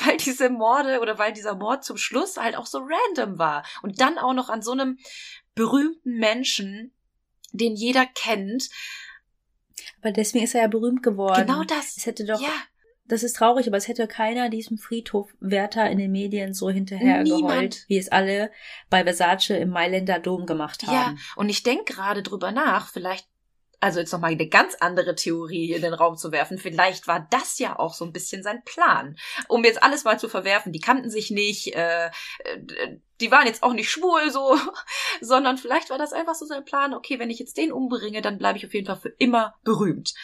weil diese Morde oder weil dieser Mord zum Schluss halt auch so random war und dann auch noch an so einem berühmten Menschen, den jeder kennt. Aber deswegen ist er ja berühmt geworden. Genau das. Es hätte doch, ja, das ist traurig, aber es hätte keiner diesem Friedhofwärter in den Medien so hinterher Niemand. geheult, wie es alle bei Versace im Mailänder Dom gemacht ja. haben. Und ich denke gerade drüber nach, vielleicht, also jetzt nochmal eine ganz andere Theorie hier in den Raum zu werfen. Vielleicht war das ja auch so ein bisschen sein Plan, um jetzt alles mal zu verwerfen. Die kannten sich nicht, äh, äh, die waren jetzt auch nicht schwul so, sondern vielleicht war das einfach so sein Plan. Okay, wenn ich jetzt den umbringe, dann bleibe ich auf jeden Fall für immer berühmt.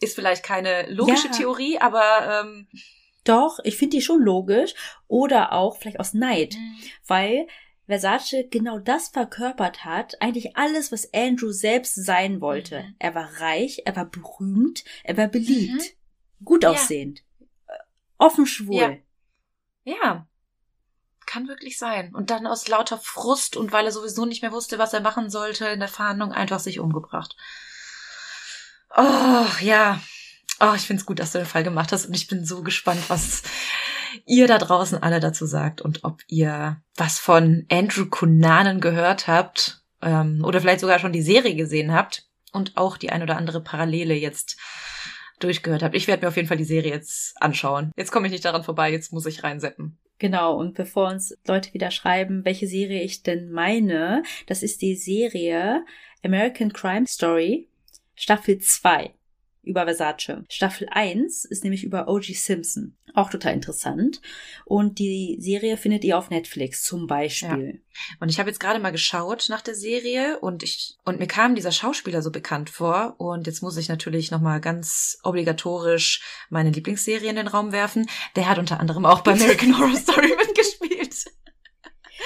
Ist vielleicht keine logische Ja. Theorie, aber ähm, Doch, ich finde die schon logisch. Oder auch vielleicht aus Neid. weil Versace genau das verkörpert hat, eigentlich alles, was Andrew selbst sein wollte. Mhm. Er war reich, er war berühmt, er war beliebt, Mhm. gut Ja. aussehend, äh, offen schwul. Ja. Ja. Kann wirklich sein. Und dann aus lauter Frust und weil er sowieso nicht mehr wusste, was er machen sollte in der Fahndung, einfach sich umgebracht. Oh, ja. Oh, ich find's gut, dass du den Fall gemacht hast und ich bin so gespannt, was ihr da draußen alle dazu sagt und ob ihr was von Andrew Cunanan gehört habt ähm, oder vielleicht sogar schon die Serie gesehen habt und auch die ein oder andere Parallele jetzt durchgehört habt. Ich werde mir auf jeden Fall die Serie jetzt anschauen. Jetzt komme ich nicht daran vorbei, jetzt muss ich reinseppen. Genau, und bevor uns Leute wieder schreiben, welche Serie ich denn meine, das ist die Serie American Crime Story, Staffel 2 über Versace. Staffel 1 ist nämlich über O.G. Simpson. Auch total interessant. Und die Serie findet ihr auf Netflix zum Beispiel. Und ich habe jetzt gerade mal geschaut nach der Serie und ich und mir kam dieser Schauspieler so bekannt vor und jetzt muss ich natürlich noch mal ganz obligatorisch meine Lieblingsserie in den Raum werfen. Der hat unter anderem auch bei American Horror Story mitgespielt.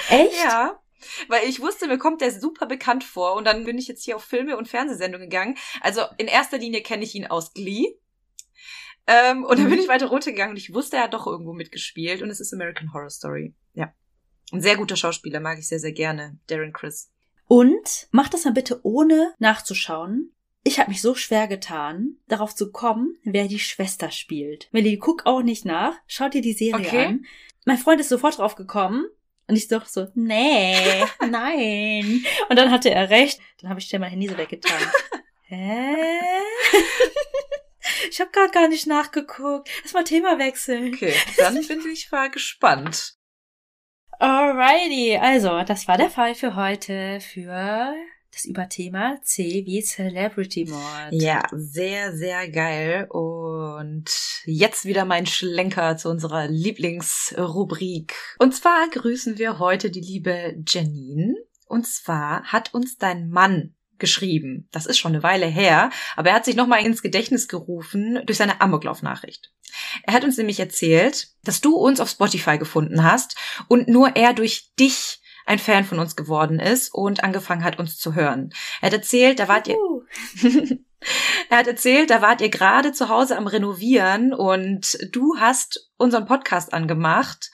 Echt? Ja. Weil ich wusste, mir kommt der super bekannt vor und dann bin ich jetzt hier auf Filme und Fernsehsendungen gegangen. Also in erster Linie kenne ich ihn aus Glee. Ähm, und dann Mhm. bin ich weiter runtergegangen und ich wusste, er hat doch irgendwo mitgespielt und es ist American Horror Story. Ja. Ein sehr guter Schauspieler, mag ich sehr, sehr gerne. Darren Chris. Und macht das mal bitte ohne nachzuschauen. Ich habe mich so schwer getan, darauf zu kommen, wer die Schwester spielt. Melly, guck auch nicht nach. Schaut dir die Serie Okay. an. Mein Freund ist sofort drauf gekommen. Und ich doch so, nee, nein. Und dann hatte er recht. Dann habe ich schnell mein Handy so weggetan. Hä? Ich habe gerade gar nicht nachgeguckt. Lass mal Thema wechseln. Okay, dann bin ich mal gespannt. Alrighty, also das war der Fall für heute für das Überthema C wie Celebrity Mord. Ja, sehr, sehr geil. Und jetzt wieder mein Schlenker zu unserer Lieblingsrubrik. Und zwar grüßen wir heute die liebe Janine. Und zwar hat uns dein Mann geschrieben. Das ist schon eine Weile her, aber er hat sich nochmal ins Gedächtnis gerufen durch seine Amoklauf-Nachricht. Er hat uns nämlich erzählt, dass du uns auf Spotify gefunden hast und nur er durch dich ein Fan von uns geworden ist und angefangen hat, uns zu hören. Er hat erzählt, da wart ihr. er hat erzählt, da wart ihr gerade zu Hause am Renovieren und du hast unseren Podcast angemacht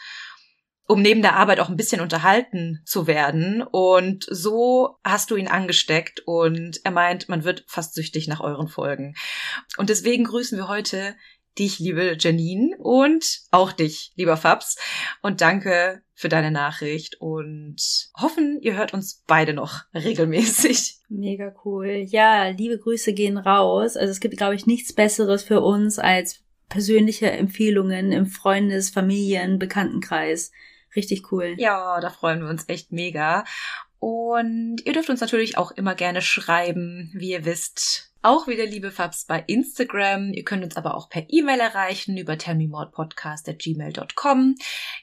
um neben der Arbeit auch ein bisschen unterhalten zu werden. Und so hast du ihn angesteckt und er meint, man wird fast süchtig nach euren Folgen. Und deswegen grüßen wir heute dich, liebe Janine, und auch dich, lieber Fabs. Und danke für deine Nachricht und hoffen, ihr hört uns beide noch regelmäßig. Mega cool. Ja, liebe Grüße gehen raus. Also es gibt, glaube ich, nichts Besseres für uns als persönliche Empfehlungen im Freundes-, Familien-, Bekanntenkreis. Richtig cool. Ja, da freuen wir uns echt mega. Und ihr dürft uns natürlich auch immer gerne schreiben, wie ihr wisst. Auch wieder liebe Fabs bei Instagram. Ihr könnt uns aber auch per E-Mail erreichen über tellmemordpodcast.gmail.com.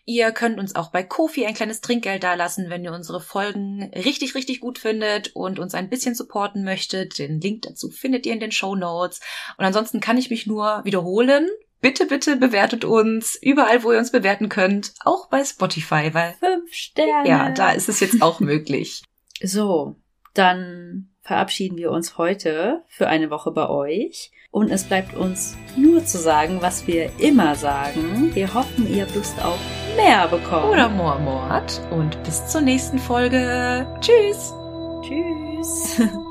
Ihr könnt uns auch bei Kofi ein kleines Trinkgeld dalassen, wenn ihr unsere Folgen richtig, richtig gut findet und uns ein bisschen supporten möchtet. Den Link dazu findet ihr in den Show Notes. Und ansonsten kann ich mich nur wiederholen bitte, bitte bewertet uns überall, wo ihr uns bewerten könnt, auch bei Spotify, weil fünf Sterne. Ja, da ist es jetzt auch möglich. So, dann verabschieden wir uns heute für eine Woche bei euch. Und es bleibt uns nur zu sagen, was wir immer sagen. Wir hoffen, ihr habt Lust auf mehr bekommen. Oder Moormord. Und bis zur nächsten Folge. Tschüss. Tschüss.